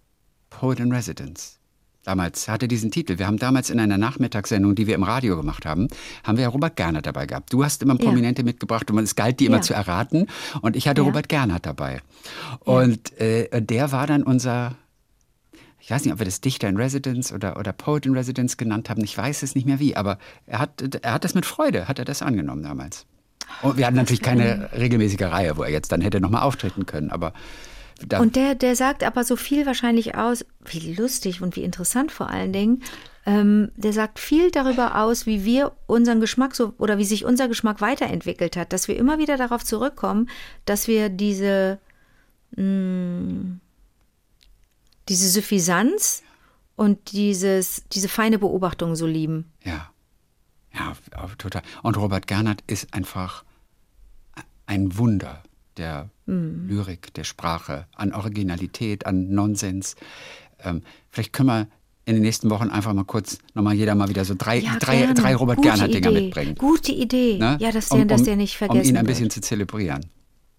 Poet in Residence. Damals hatte diesen Titel. Wir haben damals in einer Nachmittagssendung, die wir im Radio gemacht haben, haben wir ja Robert Gernhardt dabei gehabt. Du hast immer Ja. Prominente mitgebracht und es galt, die immer Ja. zu erraten. Und ich hatte. Robert Gernhardt dabei. Und äh, der war dann unser, ich weiß nicht, ob wir das Dichter in Residence oder, oder Poet in Residence genannt haben. Ich weiß es nicht mehr wie, aber er hat, er hat das mit Freude, hat er das angenommen damals. Und wir hatten natürlich keine regelmäßige Reihe, wo er jetzt dann hätte nochmal auftreten können, aber da, Und der, der sagt aber so viel wahrscheinlich aus, wie lustig und wie interessant vor allen Dingen. Ähm, der sagt viel darüber aus, wie wir unseren Geschmack so oder wie sich unser Geschmack weiterentwickelt hat, dass wir immer wieder darauf zurückkommen, dass wir diese, mh, diese Suffisanz und dieses, diese feine Beobachtung so lieben. ja, ja, total. Und Robert Gernhardt ist einfach ein Wunder der Mhm. Lyrik, der Sprache, an Originalität, an Nonsens. Ähm, vielleicht können wir in den nächsten Wochen einfach mal kurz nochmal jeder mal wieder so drei, Ja, drei, drei Robert Gernhardt-Dinger mitbringen. Gute Idee. ne? Ja, dass der, um, dass der nicht vergessen Um ihn ein wird. bisschen zu zelebrieren.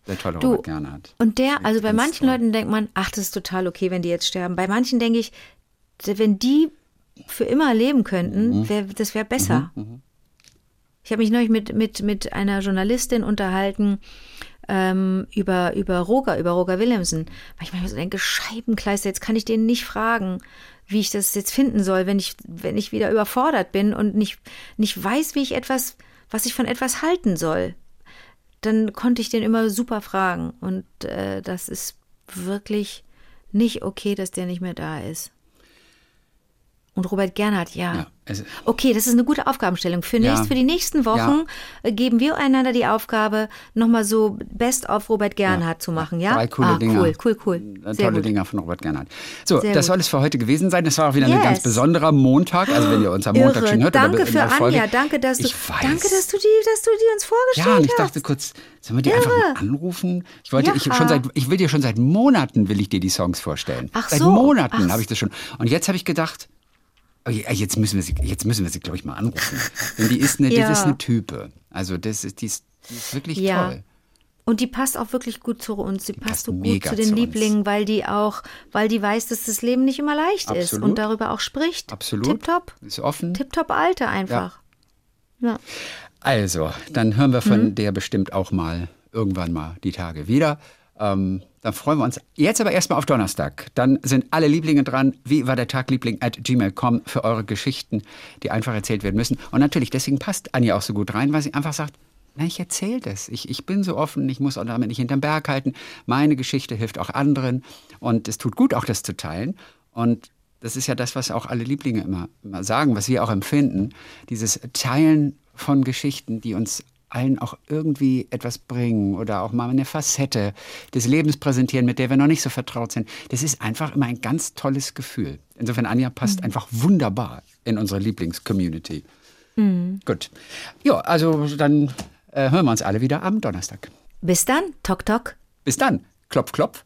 Der tolle Du, Robert Gernhardt. Und der, also bei manchen toll. Leuten denkt man, ach, das ist total okay, wenn die jetzt sterben. Bei manchen denke ich, wenn die für immer leben könnten, Mhm. wär, das wäre besser. Ich habe mich neulich mit, mit, mit einer Journalistin unterhalten ähm, über, über Roger, über Roger Williamson. Weil ich manchmal so denke, Scheibenkleister, jetzt kann ich den nicht fragen, wie ich das jetzt finden soll, wenn ich, wenn ich wieder überfordert bin und nicht, nicht weiß, wie ich etwas, was ich von etwas halten soll dann konnte ich den immer super fragen. Und äh, das ist wirklich nicht okay, dass der nicht mehr da ist. Und Robert Gernhardt, ja. Ja, es- okay, das ist eine gute Aufgabenstellung. Für, Ja. nächst, für die nächsten Wochen äh, geben wir einander die Aufgabe, nochmal so Best of Robert Gernhardt zu machen, ja? Drei coole ah, Dinger. Cool, cool, cool. Äh, Sehr Tolle gut. Dinger von Robert Gernhardt. So, Sehr das soll es für heute gewesen sein. Das war auch wieder ein Yes. ganz besonderer Montag. Also wenn ihr uns am Montag Irre. schon hört. Danke für Folge. Anja, danke, dass du, danke, dass du die, dass du die uns vorgestellt Ja, und ich hast. dachte kurz, sollen wir die einfach mal anrufen? Ich wollte, ich, Ja. schon seit, ich will dir schon seit Monaten will ich dir die Songs vorstellen. Ach seit so. Monaten habe ich das schon. Und jetzt habe ich gedacht, jetzt müssen wir sie, jetzt müssen wir sie, glaube ich, mal anrufen. Denn die ist eine, Ja. das ist eine Type. Also das ist, die ist, die ist wirklich Ja. toll. Und die passt auch wirklich gut zu uns. Die passt passt so gut zu den zu. Lieblingen, weil die auch, weil die weiß, dass das Leben nicht immer leicht ist Absolut. und darüber auch spricht. Absolut. Tipptopp. Ist offen. Tipptopp Alte einfach. Ja. Also, dann hören wir von Mhm. der bestimmt auch mal irgendwann mal die Tage wieder. Ähm, dann freuen wir uns jetzt aber erstmal auf Donnerstag. Dann sind alle Lieblinge dran. Wie war der Tag Liebling at gmail.com für eure Geschichten, die einfach erzählt werden müssen. Und natürlich, deswegen passt Anja auch so gut rein, weil sie einfach sagt, na, ich erzähle das. Ich, ich bin so offen, ich muss auch damit nicht hinterm Berg halten. Meine Geschichte hilft auch anderen. Und es tut gut, auch das zu teilen. Und das ist ja das, was auch alle Lieblinge immer, immer sagen, was wir auch empfinden. Dieses Teilen von Geschichten, die uns allen auch irgendwie etwas bringen oder auch mal eine Facette des Lebens präsentieren, mit der wir noch nicht so vertraut sind. Das ist einfach immer ein ganz tolles Gefühl. Insofern, Anja passt einfach wunderbar in unsere Lieblingscommunity. Gut. Ja, also dann äh, hören wir uns alle wieder am Donnerstag. Bis dann, Tok Tok. Bis dann. Klopf, klopf.